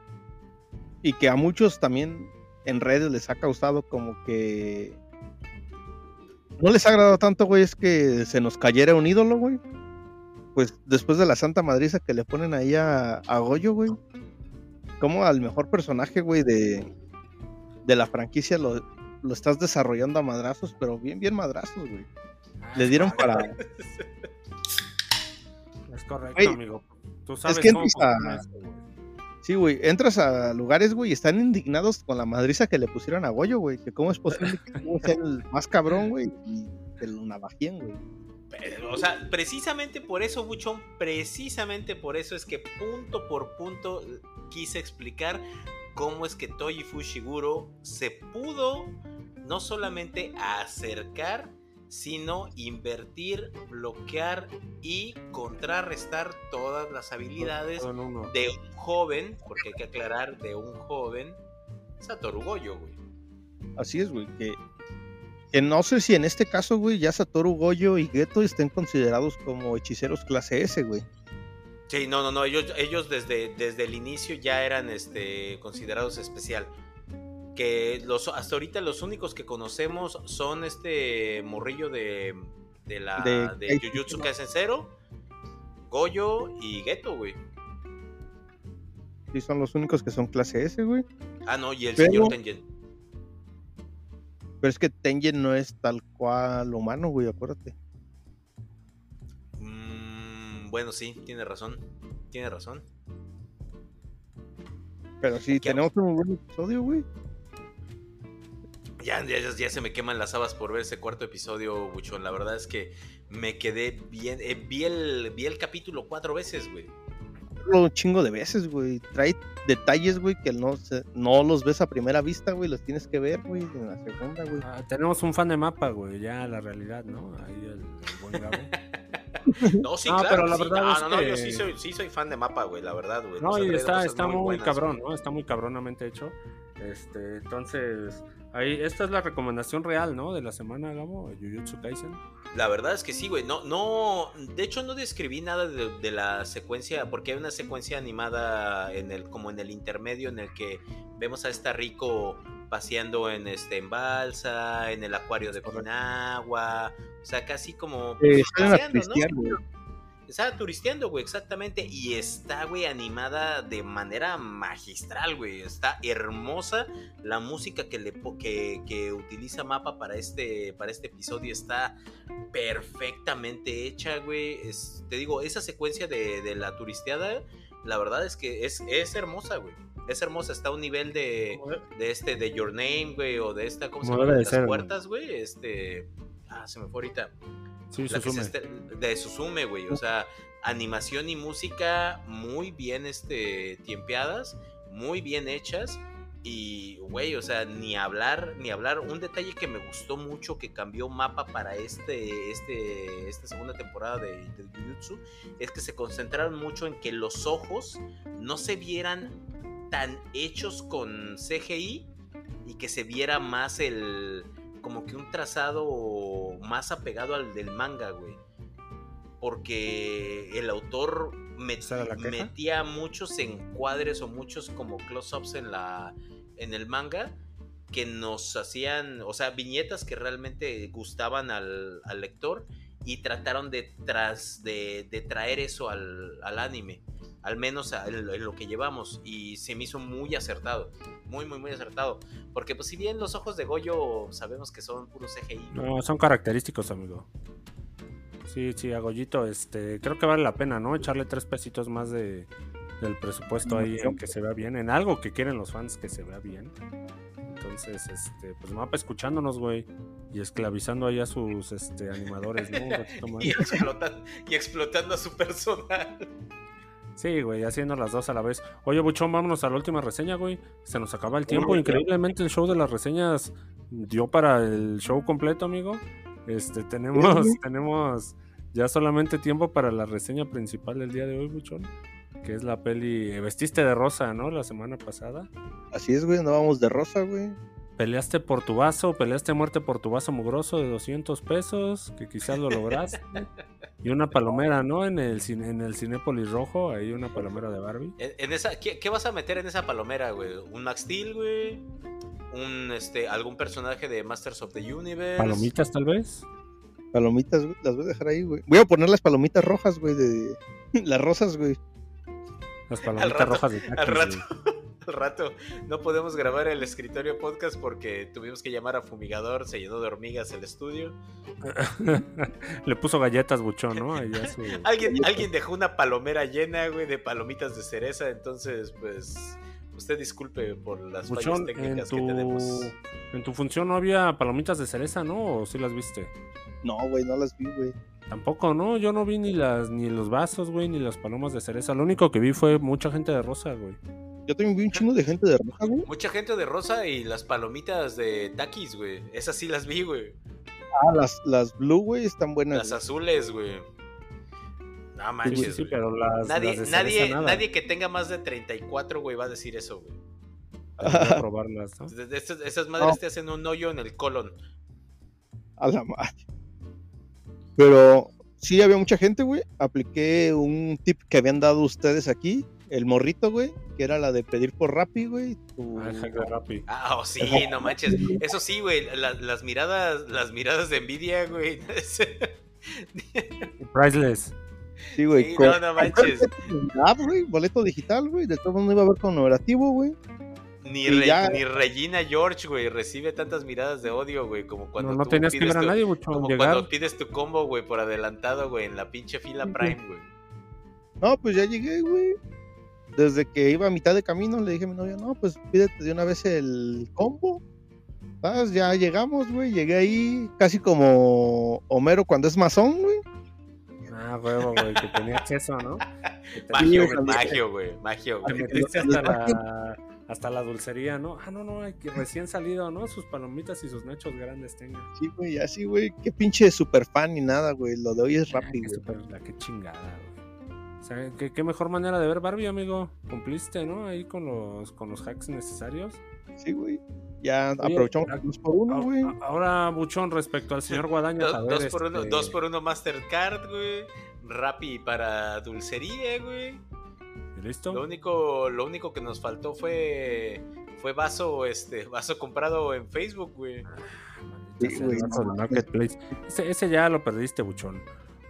y que a muchos también en redes les ha causado como que no les ha agradado tanto, güey, es que se nos cayera un ídolo, güey. Pues después de la Santa Madriza que le ponen ahí a, a Goyo, güey. Como al mejor personaje, güey, de, de la franquicia lo, lo estás desarrollando a madrazos, pero bien, bien madrazos, güey. Le dieron para. Es correcto, amigo. Tú sabes es que entras a... Sí, güey, entras a lugares, güey, y están indignados con la madriza que le pusieron a Goyo, güey, que cómo es posible que sea el más cabrón, güey, y el navajien, güey. o sea, precisamente por eso, Buchón, precisamente por eso es que punto por punto quise explicar cómo es que Toji Fushiguro se pudo no solamente acercar, sino invertir, bloquear y contrarrestar todas las habilidades de un joven, porque hay que aclarar, de un joven Satoru Goyo, güey. Así es, güey, que, no sé si en este caso, güey, ya Satoru Goyo y Geto estén considerados como hechiceros clase S, güey. Sí, no, no, no, ellos, ellos desde, desde el inicio ya eran este, considerados especial que los, hasta ahorita los únicos que conocemos son este morrillo de, de la de, Jujutsu Kaisen Zero Goyo y Geto, güey. Sí, son los únicos que son clase S, güey. Ah, no, y el Pero- señor Tengen. Pero es que Tengen no es tal cual humano, güey, acuérdate. Mm, bueno, sí, tiene razón. Tiene razón. Pero sí, tenemos un buen episodio, güey. Ya, ya, ya se me queman las habas por ver ese cuarto episodio, Buchón. La verdad es que me quedé bien. eh, vi, el, vi el capítulo cuatro veces, güey. Un chingo de veces, güey. Trae detalles, güey, que no, se, no los ves a primera vista, güey. Los tienes que ver, güey, en la segunda, güey. Ah, tenemos un fan de mapa, güey, ya la realidad, ¿no? Ahí el, el buen Gabo. No, sí, No, claro. pero la sí. verdad no, es no, no, yo sí soy, sí soy fan de mapa, güey, la verdad, güey. No, y está, está muy, buenas, cabrón, güey. ¿no? Está muy cabronamente hecho. Este, entonces, ahí, esta es la recomendación real, ¿no? De la semana, Gabo, Jujutsu Kaisen. La verdad es que sí, güey. No, no, de hecho no describí nada de, de la secuencia, porque hay una secuencia animada en el, como en el intermedio, en el que vemos a esta Rico paseando en este en balsa, en el acuario de. Pinagua, o sea, casi como Eh, pues, a paseando, ¿no? Estaba turisteando, güey, exactamente. Y está, güey, animada de manera magistral, güey. Está hermosa. La música que, le, que, que utiliza Mapa para este, para este episodio está perfectamente hecha, güey. Es- te digo, esa secuencia de, de la turisteada, la verdad es que es, es hermosa, güey. Es hermosa, está a un nivel de, de este, de Your Name, güey, o de esta, ¿cómo se llama? De las puertas, güey. Este. Ah, se me fue ahorita. Sí, La que Suzume. se este- de Suzume, güey. O sea, animación y música muy bien este, tiempeadas, muy bien hechas. Y, güey, o sea, ni hablar, ni hablar. Un detalle que me gustó mucho que cambió mapa para este, este, esta segunda temporada de, de Jujutsu es que se concentraron mucho en que los ojos no se vieran tan hechos con CGI y que se viera más el como que un trazado más apegado al del manga, güey. Porque el autor metía muchos encuadres o muchos como close-ups en la en el manga que nos hacían, o sea, viñetas que realmente gustaban al, al lector y trataron de, tras, de, de traer eso al, al anime, al menos en, lo- que llevamos, y se me hizo muy acertado, muy, muy, muy acertado, porque pues si bien los ojos de Goyo sabemos que son puro CGI, No, son característicos, amigo. Sí, sí, a Goyito, este, creo que vale la pena, ¿no? Echarle tres pesitos más de, del presupuesto ahí en que se vea bien, en algo que quieren los fans que se vea bien. Entonces, este, pues mapa escuchándonos, güey, y esclavizando ahí a sus este, animadores, ¿no? Y explotando a su personal. Sí, güey, haciendo las dos a la vez. Oye, Buchón, vámonos a la última reseña, güey. Se nos acaba el tiempo. Increíblemente el show de las reseñas dio para el show completo, amigo. Este, tenemos, Sí. tenemos ya solamente tiempo para la reseña principal del día de hoy, Buchón. Que es la peli Vestiste de rosa, ¿no? La semana pasada. Así es, güey, andábamos de rosa, güey. Peleaste por tu vaso, peleaste muerte por tu vaso mugroso de 200 pesos, que quizás lo lograste. y una palomera, ¿no? En el, cine, en el Cinépolis Rojo, ahí una palomera de Barbie. En, en esa, ¿qué, qué vas a meter en esa palomera, güey? ¿Un Max Steel, güey? ¿Un, este, algún personaje de Masters of the Universe? Palomitas, tal vez. Palomitas, güey, las voy a dejar ahí, güey. Voy a poner las palomitas rojas, güey, de las rosas, güey. Las palomitas rato- rojas de Al Takis, rato, al rato no podemos grabar el escritorio podcast porque tuvimos que llamar a fumigador, se llenó de hormigas el estudio. Le puso galletas buchón, ¿no? Su- Alguien, alguien dejó una palomera llena, güey, de palomitas de cereza, entonces, pues, usted disculpe por las fallas Buchón, en técnicas que tu, tenemos. en tu función no había palomitas de cereza, ¿no? ¿O sí las viste? No, güey, no las vi, güey. Tampoco, ¿no? Yo no vi ni las ni los vasos, güey, ni las palomas de cereza. Lo único que vi fue mucha gente de rosa, güey. Yo también vi un chingo de gente de roja, güey. Mucha gente de rosa y las palomitas de Takis, güey. Esas sí las vi, güey. Ah, las, las blue, güey, están buenas. Las güey. azules, güey. No manches, sí, sí, güey. pero las, Nadie, las de cereza nadie, nada. nadie que tenga más de 34, güey, va a decir eso, güey. Voy a probarlas, esas madres No. te hacen un hoyo en el colon. A la madre. Pero sí había mucha gente, güey. Apliqué un tip que habían dado ustedes aquí, el morrito, güey, que era la de pedir por Rappi, güey. tu- Ah, de Rappi. Ah, oh, sí, no manches. Eso sí, güey, la- las miradas, las miradas de envidia, güey. Priceless. Sí, güey. Sí, con- no, no manches. Ah, güey, boleto digital, güey. De todo mundo iba a ver conmemorativo, güey. Ni, Re- ya- ni Regina George, güey, recibe tantas miradas de odio, güey, como cuando no, no tú tenías que ver a tu- nadie, Buchón. como Llegar. cuando pides tu combo, güey, por adelantado, güey, en la pinche fila Prime, güey. No, pues ya llegué, güey. Desde que iba a mitad de camino le dije a mi novia, no, pues pídete de una vez el combo. ¿Sabes? Ya llegamos, güey. Llegué ahí casi como Homero cuando es masón, güey. Ah, huevo, güey, que tenía acceso, ¿no? Magio, güey, magio, güey, magio, te metiste hasta la, hasta la dulcería, ¿no? Ah, no, no, hay que recién salido, ¿no? Sus palomitas y sus nachos grandes tengan. Sí, güey, así, güey. Qué pinche super fan ni nada, güey. Lo de hoy es Ah, rápido, super- la que chingada, güey. Sea, ¿qué, qué mejor manera de ver Barbie, amigo. Cumpliste, ¿no? Ahí con los, con los hacks necesarios. Sí, güey. Ya Oye, aprovechamos dos por uno, güey. Ahora, Buchón, respecto al señor Guadaña. Dos, a ver, dos por uno, este, dos por uno Mastercard, güey. Rappi para dulcería, güey. ¿Listo? Lo único, lo único que nos faltó fue fue vaso, este, vaso comprado en Facebook, güey. Maldita Sí, sea, güey, el vaso mames. marketplace. Ese, ese ya lo perdiste, Buchón.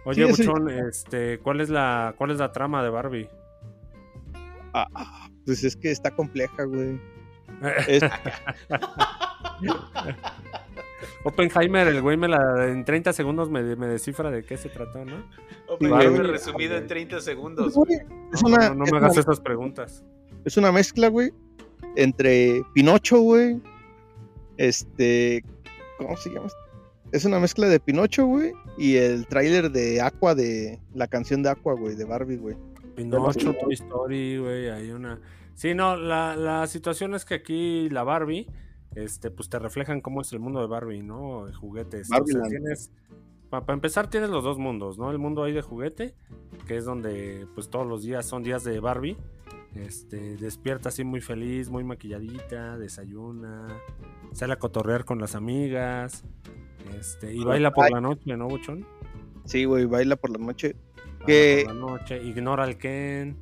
Oye, Sí, Buchón, este, ¿cuál es la, cuál es la trama de Barbie? Ah, pues es que está compleja, güey. Es- Oppenheimer, el güey me la en 30 segundos me, me descifra de qué se trató, ¿no? Oppenheimer resumido en 30 segundos, güey, es No, una, no, no es me hagas una- esas preguntas. es una mezcla, güey, entre Pinocho, güey. Este, ¿cómo se llama? Es una mezcla de Pinocho, güey, y el tráiler de Aqua de la canción de Aqua, güey, de Barbie, güey. Pinocho, Toy Story, güey, hay una... Sí, no, la, la situación es que aquí la Barbie, este, pues te reflejan cómo es el mundo de Barbie, ¿no? De juguetes. O sea, tienes... Para empezar tienes los dos mundos, ¿no? El mundo ahí de juguete, que es donde pues todos los días son días de Barbie. Este, despierta así muy feliz, muy maquilladita, desayuna, sale a cotorrear con las amigas, este, y baila por la noche, ¿no, Buchón? Sí, güey, baila por la noche. Baila Que- por la noche, ignora al Ken.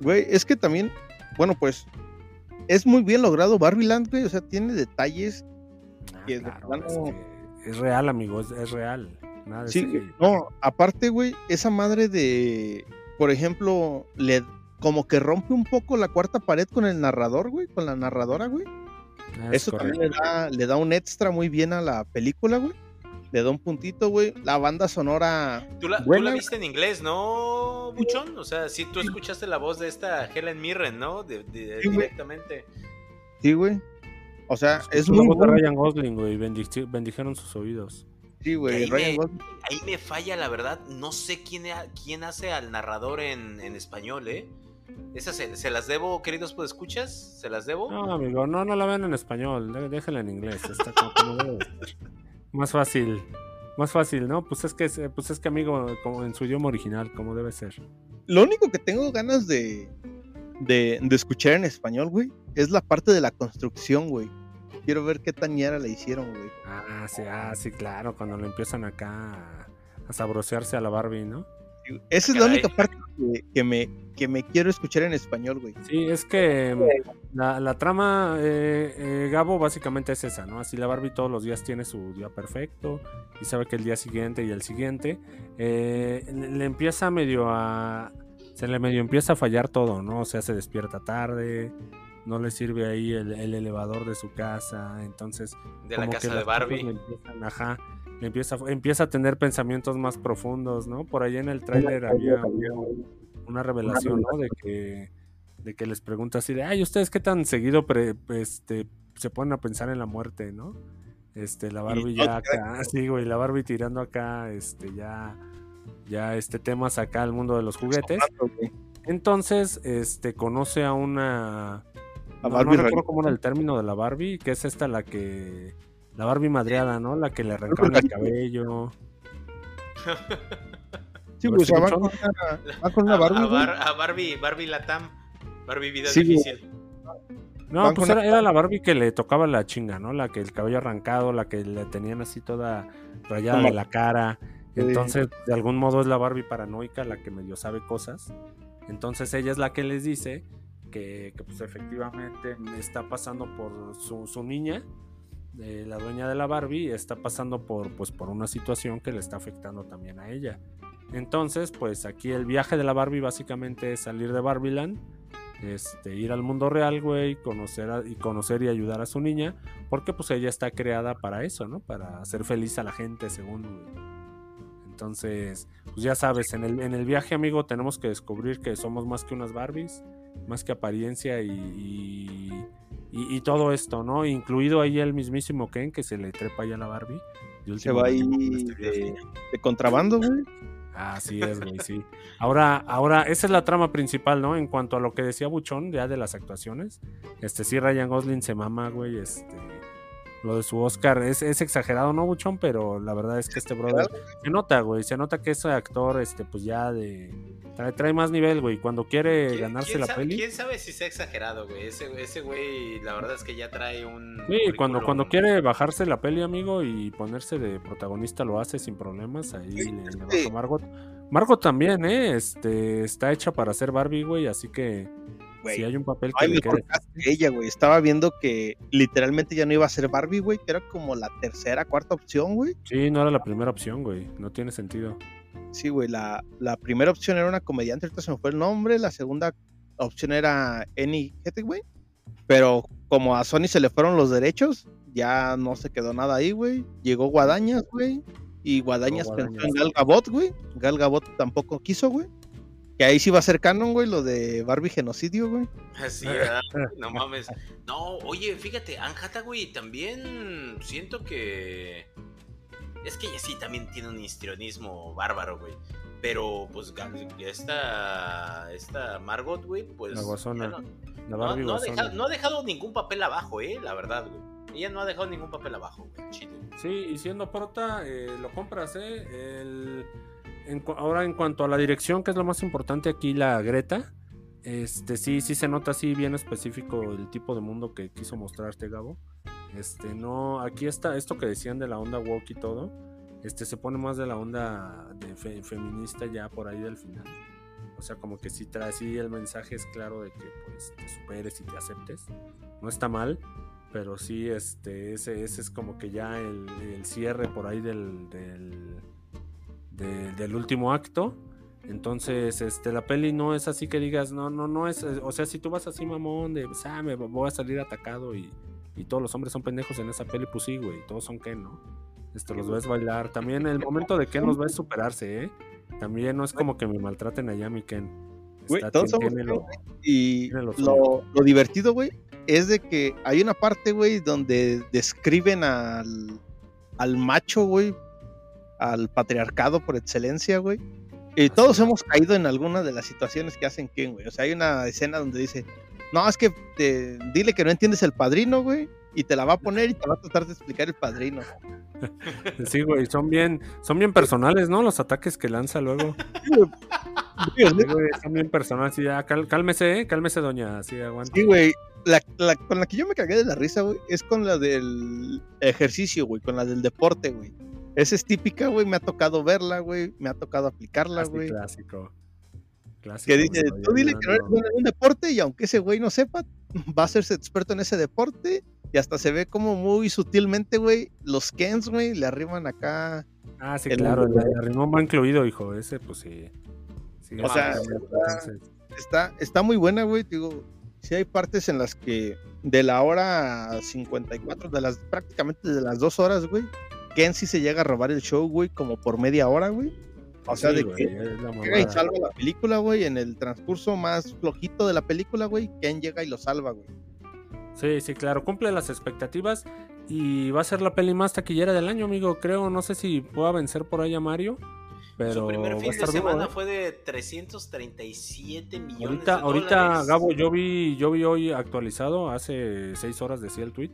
Güey, es que también, bueno, pues, es muy bien logrado Barbieland, güey, o sea, tiene detalles. Ah, que de claro, plano- es, que es real, amigo, es, es real. Nada Sí, CGI. no, aparte, güey, esa madre de, por ejemplo, le como que rompe un poco la cuarta pared con el narrador, güey, con la narradora, güey. Ah, es Eso correcto. también le da, le da un extra muy bien a la película, güey. Le da un puntito, güey. La banda sonora, ¿Tú la, tú viste en inglés, ¿no, Buchón? O sea, sí, tú escuchaste la voz de esta Helen Mirren, ¿no? De, de- Sí, güey. directamente. sí, güey. O sea, es la muy voz de. Ryan Gosling, güey, bendici- bendijeron sus oídos. Sí, güey. Ahí Ryan me-. Ahí me falla, la verdad. No sé quién, quién hace al narrador en, en español, ¿eh? Esas se, se las debo, queridos pues escuchas, se las debo. No, amigo, no, no la vean en español, dé- déjenla en inglés, está como- como debe. Más fácil, más fácil, ¿no? Pues es que, es- pues es que, amigo, como en su idioma original, como debe ser. Lo único que tengo ganas de, de, de escuchar en español, güey, es la parte de la construcción, güey. Quiero ver qué tan ñera le hicieron, güey. Ah, sí, ah, sí, claro, cuando le empiezan acá a, a sabrosearse a la Barbie, ¿no? Esa es la única parte que, que me, que me quiero escuchar en español, güey. Sí, es que mm, la, la trama, eh, eh, Gabo, básicamente es esa, ¿no? Así la Barbie todos los días tiene su día perfecto y sabe que el día siguiente y el siguiente eh, le, empieza medio a... Se le medio empieza a fallar todo, ¿no? O sea, se despierta tarde, no le sirve ahí el, el elevador de su casa, entonces... de la casa de Barbie. Empiezan, ajá, empieza, empieza a tener pensamientos más profundos, ¿no? Por ahí en el tráiler había un- una revelación, ¿no? De que, de que les pregunta así de, ay, ¿ustedes qué tan seguido pre- este, se ponen a pensar en la muerte, ¿no? Este, la Barbie ya acá, sí, güey, la Barbie tirando acá, este, ya, ya, este, temas acá al mundo de los juguetes. Entonces, este, conoce a una... A no, no Barbie recuerdo Ra- cómo era el término de la Barbie, que es esta la que... La Barbie madreada, ¿no? La que le arrancaron el cabello. Sí, sea, va con una, va con una A, Barbie, a. Bar- a Barbie, Barbie Latam. Barbie Vida Sí, güey. Difícil. No, Van pues era, era la Barbie que le tocaba la chinga, ¿no? La que el cabello arrancado, la que le tenían así toda rayada de la cara. Sí. Entonces, de algún modo es la Barbie paranoica, la que medio sabe cosas. Entonces ella es la que les dice que, que, pues efectivamente está pasando por su, su niña, la dueña de la Barbie, está pasando por, pues, por una situación que le está afectando también a ella. Entonces, pues aquí el viaje de la Barbie básicamente es salir de Barbieland, este, ir al mundo real, güey, conocer a- y conocer y ayudar a su niña, porque pues ella está creada para eso, ¿no? Para hacer feliz a la gente, según. Entonces, pues ya sabes, en el, en el viaje, amigo, tenemos que descubrir que somos más que unas Barbies, más que apariencia y, y- y todo esto, ¿no? Incluido ahí el mismísimo Ken que se le trepa ya a la Barbie. Se va ahí este de, de contrabando, güey. Así es, güey, sí. Ahora, ahora, esa es la trama principal, ¿no? En cuanto a lo que decía Buchón, ya de las actuaciones. Este, sí, Ryan Gosling se mama, güey, este... Lo de su Oscar es, es exagerado, ¿no, Buchón? Pero la verdad es que este brother... Se nota, güey, se nota que ese actor, este, pues ya de... Trae, trae más nivel, güey. Cuando quiere ¿Quién- ganarse la sabe, peli... ¿Quién sabe si sea exagerado, güey? Ese, ese güey, la verdad es que ya trae un. Sí, cuando, cuando quiere bajarse la peli, amigo, y ponerse de protagonista lo hace sin problemas. Ahí le, le sí. Margot. Margot también, ¿eh? Este, está hecha para ser Barbie, güey, así que Güey, si hay un papel que le mejor que ella, güey. Estaba viendo que literalmente ya no iba a ser Barbie, güey, que era como la tercera, cuarta opción, güey. Sí, no era la primera opción, güey. No tiene sentido. Sí, güey, la, la primera opción era una comediante, ahorita se me fue el nombre, la segunda opción era Annie Hathaway, pero como a Sony se le fueron los derechos, ya no se quedó nada ahí, güey. Llegó Guadañas, güey, y Guadañas pensó en. Gal Gadot, güey. Gal Gadot tampoco quiso, güey. Que ahí sí va a ser canon, güey, lo de Barbie genocidio, güey. Así, ¿verdad? no mames. No, oye, fíjate, Anne Hathaway también siento que. Es que ella sí también tiene un histrionismo bárbaro, güey. Pero, pues, esta. Esta Margot, güey, pues. La guasona. ya no- La no, Barbie no ha guasona. dejado, no ha dejado ningún papel abajo, eh, la verdad, güey. Ella no ha dejado ningún papel abajo, güey. Chile. Sí, y siendo prota, eh, lo compras, ¿eh? El- en ahora, en cuanto a la dirección, que es lo más importante aquí, la Greta, este sí, sí se nota así bien específico el tipo de mundo que quiso mostrarte, Gabo. Este, no, aquí está esto que decían de la onda woke y todo, este se pone más de la onda de fe- feminista ya por ahí del final. O sea, como que sí trae, sí el mensaje es claro de que pues te superes y te aceptes. No está mal, pero sí, este, ese, ese es como que ya el, el cierre por ahí del, del, de- del último acto. Entonces, este, la peli no es así que digas, no, no, no es, o sea, si tú vas así mamón de, pues, ah, me voy a salir atacado y, y todos los hombres son pendejos en esa peli, pues sí, güey, todos son Ken, ¿no? Esto, los ves bailar. También el momento de Ken los ves superarse, ¿eh? También no es como que me maltraten allá mi Ken. Güey, todos somos tiene lo- Y lo, lo divertido, güey, es de que hay una parte, güey, donde describen al, al macho, güey, al patriarcado por excelencia, güey. Y todos hemos caído en alguna de las situaciones que hacen Ken, güey. O sea, hay una escena donde dice, no, es que te- dile que no entiendes el padrino, güey, y te la va a poner y te va a tratar de explicar el padrino. Sí, güey, son bien, son bien personales, ¿no? Los ataques que lanza luego. Sí, Sí, güey, son bien personales. Sí, ya, cálmese, ¿eh? cálmese, doña. Así aguanta. Sí, güey. La, la- con la que yo me cagué de la risa, güey, es con la del ejercicio, güey, con la del deporte, güey. Esa es típica, güey, me ha tocado verla, güey, me ha tocado aplicarla, güey. clásico. Clásico. Que dice, tú dile que no eres no, bueno en un deporte y aunque ese güey no sepa, va a hacerse experto en ese deporte y hasta se ve como muy sutilmente, güey, los Kens, güey, le arriman acá. Ah, sí, el- claro, el, el rimón va incluido, hijo. Ese, pues sí. Sí, O sea, Está, está muy buena, güey, digo, sí hay partes en las que de la hora 54, de las prácticamente de las dos horas, güey, Ken sí se llega a robar el show, güey, como por media hora, güey. O sea, sí, de güey, que llega y salva la película, güey, en el transcurso más flojito de la película, güey, Ken llega y lo salva, güey. Sí, sí, claro, cumple las expectativas y va a ser la peli más taquillera del año, amigo. Creo, no sé si pueda vencer por ahí a Mario, pero Su primer va a fin de semana ¿eh? fue de 337 millones Ahorita, de ahorita, dólares. Gabo, yo vi, yo vi hoy actualizado, hace seis horas decía el tweet,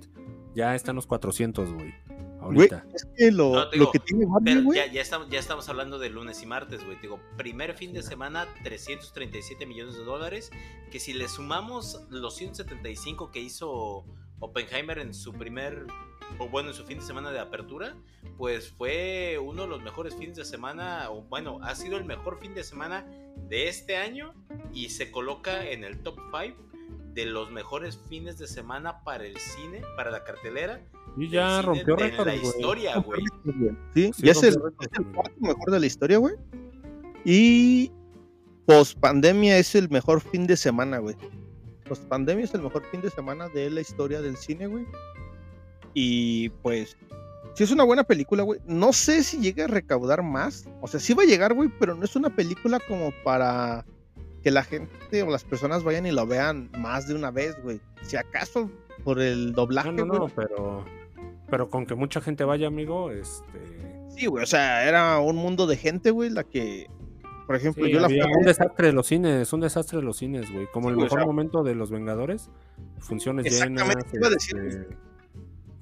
ya están los 400, güey. Güey, Ahorita. es que lo, No, te lo digo, que tiene Barbie, Pero ya, ya, estamos, ya estamos hablando de lunes y martes, güey. Te Digo, primer fin de semana, 337 millones de dólares. Que si le sumamos los 175 que hizo Oppenheimer en su primer, o bueno, en su fin de semana de apertura, pues fue uno de los mejores fines de semana, o bueno, ha sido el mejor fin de semana de este año y se coloca en el top 5 de los mejores fines de semana para el cine, para la cartelera. Y ya rompió de récord, la güey. historia, güey. Sí, Sí, ya es el, es el mejor de la historia, güey. Y post pandemia es el mejor fin de semana, güey. Post pandemia es el mejor fin de semana de la historia del cine, güey. Y pues, si es una buena película, güey. No sé si llega a recaudar más. O sea, sí va a llegar, güey, pero no es una película como para que la gente o las personas vayan y lo vean más de una vez, güey. Si acaso por el doblaje, No, no, no, pero, pero con que mucha gente vaya, amigo, este... Sí, güey, o sea, era un mundo de gente, güey, la que, por ejemplo, Sí, yo la un desastre de los cines, un desastre de los cines, güey. Como Sí, el güey, o mejor sea- momento de los Vengadores, funciones Exactamente, llenas, iba a decir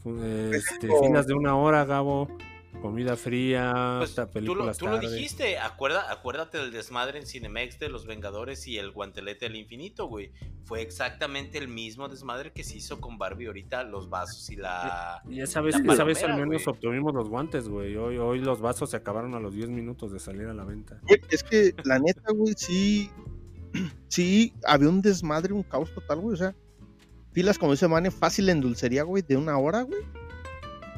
este, este, filas de una hora, Gabo, comida fría, Pues, hasta tú lo, tú lo dijiste, acuerda, acuérdate del desmadre en Cinemex de los Vengadores y el guantelete del infinito, güey. Fue exactamente el mismo desmadre que se hizo con Barbie ahorita, los vasos y la... Y esa vez, La esa vez al menos güey. obtuvimos los guantes, güey. Hoy, hoy los vasos se acabaron a los 10 minutos de salir a la venta. Es que la neta, güey, sí, sí, había un desmadre, un caos total, güey, o sea, filas como dice Mane, fácil en dulcería, güey, de una hora, güey,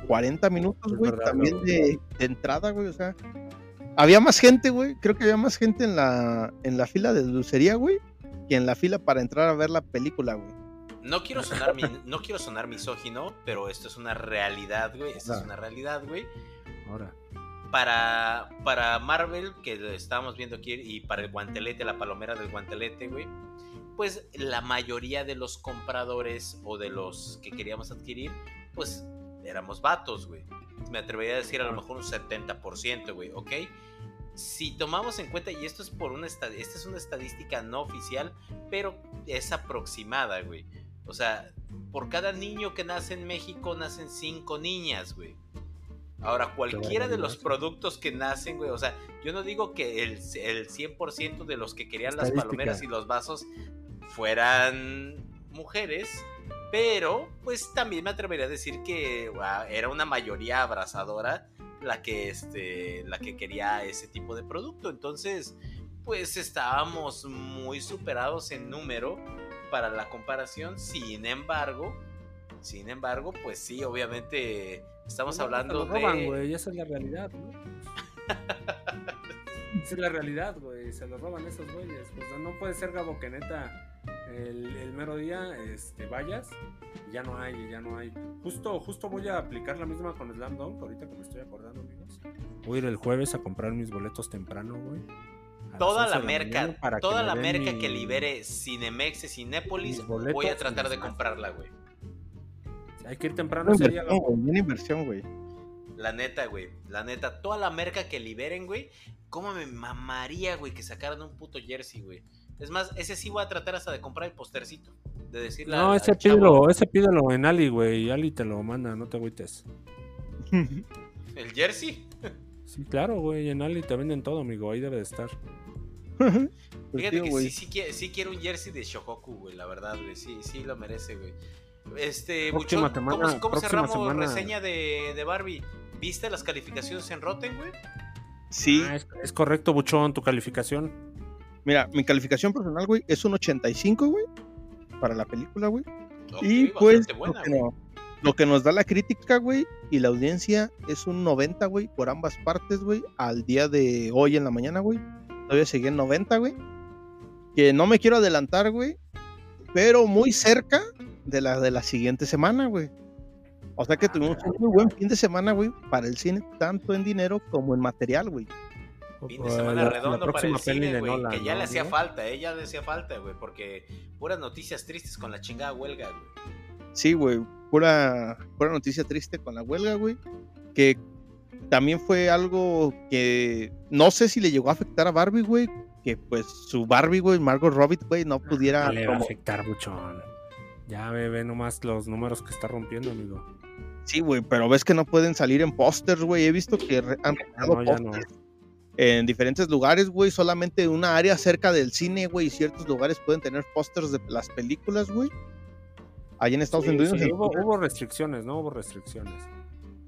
40 minutos, güey, también de, de entrada, güey, o sea, había más gente, güey, creo que había más gente en la, en la fila de dulcería, güey, que en la fila para entrar a ver la película, güey. No quiero sonar, mi- no quiero sonar misógino, pero esto es una realidad, güey. Esto es una realidad, güey. Ahora. Para, para Marvel, que lo estábamos viendo aquí, y para el guantelete, la palomera del guantelete, güey, pues la mayoría de los compradores o de los que queríamos adquirir, pues éramos vatos, güey. Me atrevería a decir a lo mejor un 70%, güey, ¿ok? Si tomamos en cuenta, y esto es por una esta- esta es una estadística no oficial, pero es aproximada, güey. O sea, por cada niño que nace en México nacen cinco niñas, güey. Ahora, cualquiera de los productos que nacen, güey, o sea, yo no digo que el, el 100% de los que querían las palomeras y los vasos fueran mujeres, pero pues también me atrevería a decir que era una mayoría abrazadora la que este la que quería ese tipo de producto. Entonces, pues estábamos muy superados en número para la comparación. Sin embargo, sin embargo, pues sí, obviamente estamos hablando lo roban, de güey, esa es la realidad, ¿no? esa es la realidad, güey, se lo roban esos güeyes. Pues no, no puede ser, Gabo, que neta el, el mero día este, vayas y ya no hay, ya no hay. Justo, justo voy a aplicar la misma con Slam Dunk, ahorita que me estoy acordando, amigos. Voy a ir el jueves a comprar mis boletos temprano, güey. toda 11 la merca, para que toda la merca mi- que libere Cinemex y Cinépolis, boletos voy a tratar de comprarla, güey. Hay que ir temprano Una ese día, una inversión, güey. La neta, güey. La neta, toda la merca que liberen, güey. ¿Cómo me mamaría, güey, que sacaran un puto jersey, güey? Es más, ese sí voy a tratar hasta de comprar el postercito. De decirle No, ese al chavo, pídelo, ese pídelo en Ali, güey. y Ali te lo manda, no te agüites. ¿El jersey? Sí, claro, güey. En Ali te venden todo, amigo. Ahí debe de estar. Pues, Fíjate tío, que sí, sí, quiero un jersey de Shohoku, güey, la verdad, güey. Sí, sí lo merece, güey. Este, Próxima Buchón, semana- ¿cómo, cómo cerramos semana. reseña de, de Barbie? ¿Viste las calificaciones en Rotten, güey? Sí, Ah, es, es correcto, Buchón, tu calificación. Mira, mi calificación personal, güey, es un 85, güey, para la película, güey. Y pues, buena, lo, que güey. no- lo que nos da la crítica, güey, y la audiencia es un 90, güey, por ambas partes, güey, al día de hoy en la mañana, güey. Todavía seguí en 90, güey. Que no me quiero adelantar, güey, pero muy cerca de la de la siguiente semana, güey. O sea que tuvimos un muy buen fin de semana, güey, para el cine, tanto en dinero como en material, güey. Fin de semana la- la redondo para el próxima peli cine, de güey. Que ya ¿no, le hacía falta, eh, ya le hacía falta, güey. Porque puras noticias tristes con la chingada huelga, güey. Sí, güey, pura, pura noticia triste con la huelga, güey. Que también fue algo que no sé si le llegó a afectar a Barbie, güey. Que pues su Barbie, güey, Margot Robbie, güey, no pudiera. No le va a afectar, Buchón. Ya ve, ve nomás los números que está rompiendo, amigo. Sí, güey, pero ves que no pueden salir en pósters, güey. He visto que han Ah, no, ya no. pósters en diferentes lugares, güey. Solamente una área cerca del cine, güey, y ciertos lugares pueden tener pósters de las películas, güey. Allá en Estados Sí, Unidos. sí, hubo, hubo restricciones, ¿no? Hubo restricciones.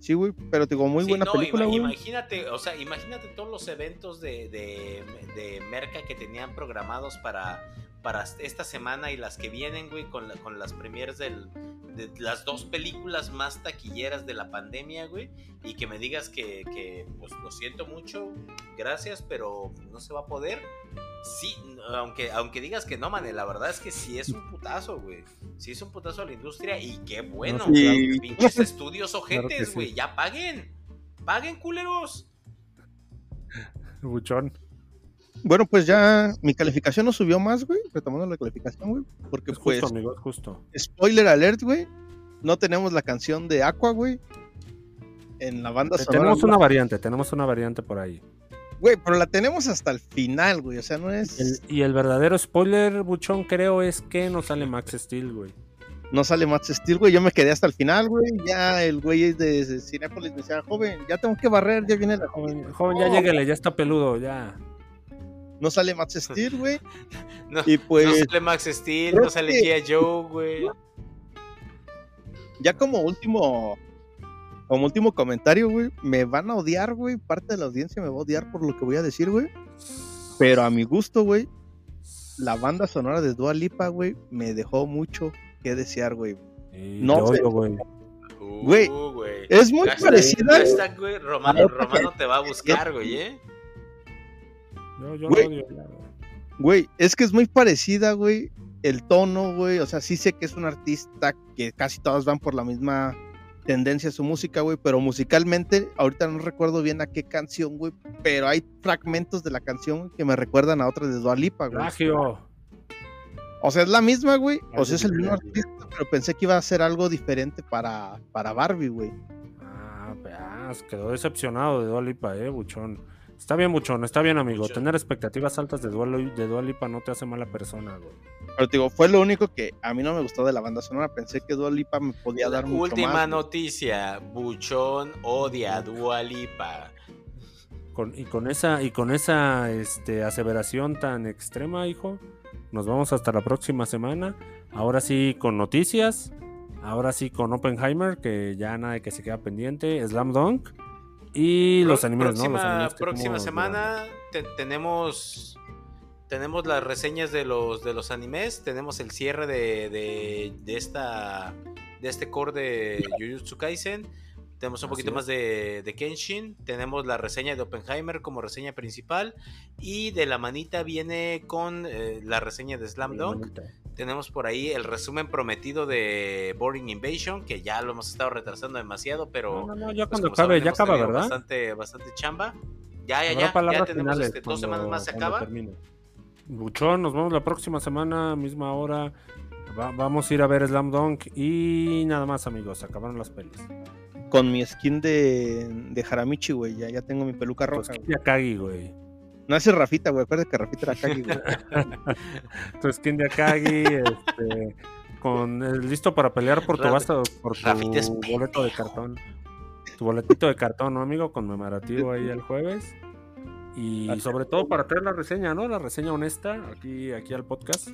Sí, güey, pero te digo, muy Sí, buena no, película, ima- güey. Imagínate, o sea, imagínate todos los eventos de, de, de Merca que tenían programados para, para esta semana y las que vienen, güey, con, la- con las premieres del, de las dos películas más taquilleras de la pandemia, güey, y que me digas que, que, pues lo siento mucho, gracias, pero no se va a poder. Sí, aunque, aunque digas que no, man, la verdad es que sí es un putazo, güey. Sí es un putazo a la industria y qué bueno, pinches estudios ojetes, güey, ya paguen. Paguen, culeros. Buchón. Bueno, pues ya mi calificación no subió más, güey, retomando la calificación, güey, porque Es pues, justo, amigo, es justo. spoiler alert, güey, no tenemos la canción de Aqua, güey, en la banda sonora. Tenemos una variante, tenemos una variante por ahí. Güey, pero la tenemos hasta el final, güey, o sea, no es... El- y el verdadero spoiler, Buchón, creo, es que no sale Max Steel, güey. No sale Max Steel, güey, yo me quedé hasta el final, güey, ya el güey de, de Cinépolis me decía, joven, ya tengo que barrer, ya viene la joven. Ya lléguele, ya está peludo, ya. No sale Max Steel, güey, No, y pues... no sale Max Steel, no sale que- G.I. Joe, güey. ya como último como último comentario, güey, me van a odiar, güey, parte de la audiencia me va a odiar por lo que voy a decir, güey. Pero a mi gusto, güey, la banda sonora de Dua Lipa, güey, me dejó mucho que desear, güey. No güey. Uh, Güey, güey. Es muy Hashtag- parecida, güey. hashtag, güey, Romano, Romano te va a buscar, güey, ¿eh? Yo, yo Güey. lo odio, ya, güey. Es que es muy parecida, güey, el tono, güey. O sea, sí sé que es un artista que casi todas van por la misma tendencia a su música, güey, pero musicalmente, ahorita no recuerdo bien a qué canción, güey, pero hay fragmentos de la canción que me recuerdan a otra de Dua Lipa, güey. Plagio. O sea, es la misma, güey. O sea, es el mismo artista, pero pensé que iba a ser algo diferente para, para Barbie, güey. Ah, veas, quedó decepcionado de Dua Lipa, eh, Buchón. Está bien, Buchón, está bien, amigo. Buchón. Tener expectativas altas de Dua, Li- de Dua Lipa no te hace mala persona, güey. Pero te digo, fue lo único que a mí no me gustó de la banda sonora. Pensé que Dua Lipa me podía La dar mucho última más. güey. noticia, Buchón odia a Dua Lipa. Con- y con esa, y con esa este, aseveración tan extrema, hijo, nos vamos hasta la próxima semana. Ahora sí con noticias. Ahora sí con Oppenheimer, que ya nada que se queda pendiente. Slam Dunk. Y los animes, ¿no? Los próxima, animes próxima semana te- tenemos tenemos las reseñas de los de los animes, tenemos el cierre de, de, de esta de este core de Jujutsu Kaisen, tenemos un Así poquito es. más de, de Kenshin, tenemos la reseña de Oppenheimer como reseña principal y de la manita viene con eh, la reseña de Slam. Dunk. Tenemos por ahí el resumen prometido de Boring Invasion, que ya lo hemos estado retrasando demasiado, pero No, no, no, ya pues, cuando acabe, ya acaba, ¿verdad? Bastante, bastante chamba. Ya, ya, ya. Ya tenemos finales este, dos cuando- semanas más se acaba. termine. Buchón, nos vemos la próxima semana, misma hora. Va- vamos a ir a ver Slam Dunk y nada más, amigos. Acabaron las pelis. Con mi skin de, de Haramichi, güey. Ya, ya tengo mi peluca Pues roja, Akagi, güey. No ese es Rafita, güey. Acuérdate que Rafita era Kagi, güey. Tu skin de Akagi, este, con eh, listo para pelear por tu por tu boleto de cartón. Tu boletito de cartón, ¿no, amigo? Conmemorativo ahí el jueves. Y sobre todo para traer la reseña, ¿no? La reseña honesta aquí, aquí al podcast.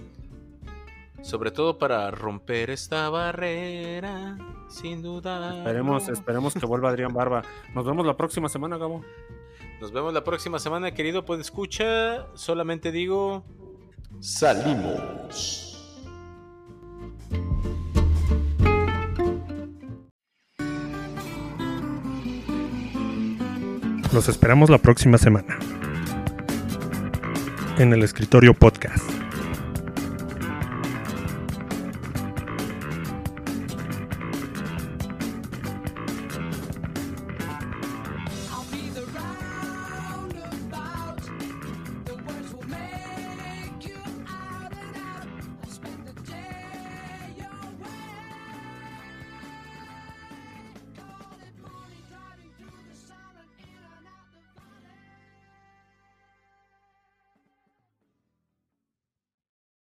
Sobre todo para romper esta barrera, sin duda. Esperemos, esperemos que vuelva Adrián Barba. Nos vemos la próxima semana, Gabo. Nos vemos la próxima semana, querido. Pues escucha, solamente digo. Salimos. Los esperamos la próxima semana. En el escritorio podcast.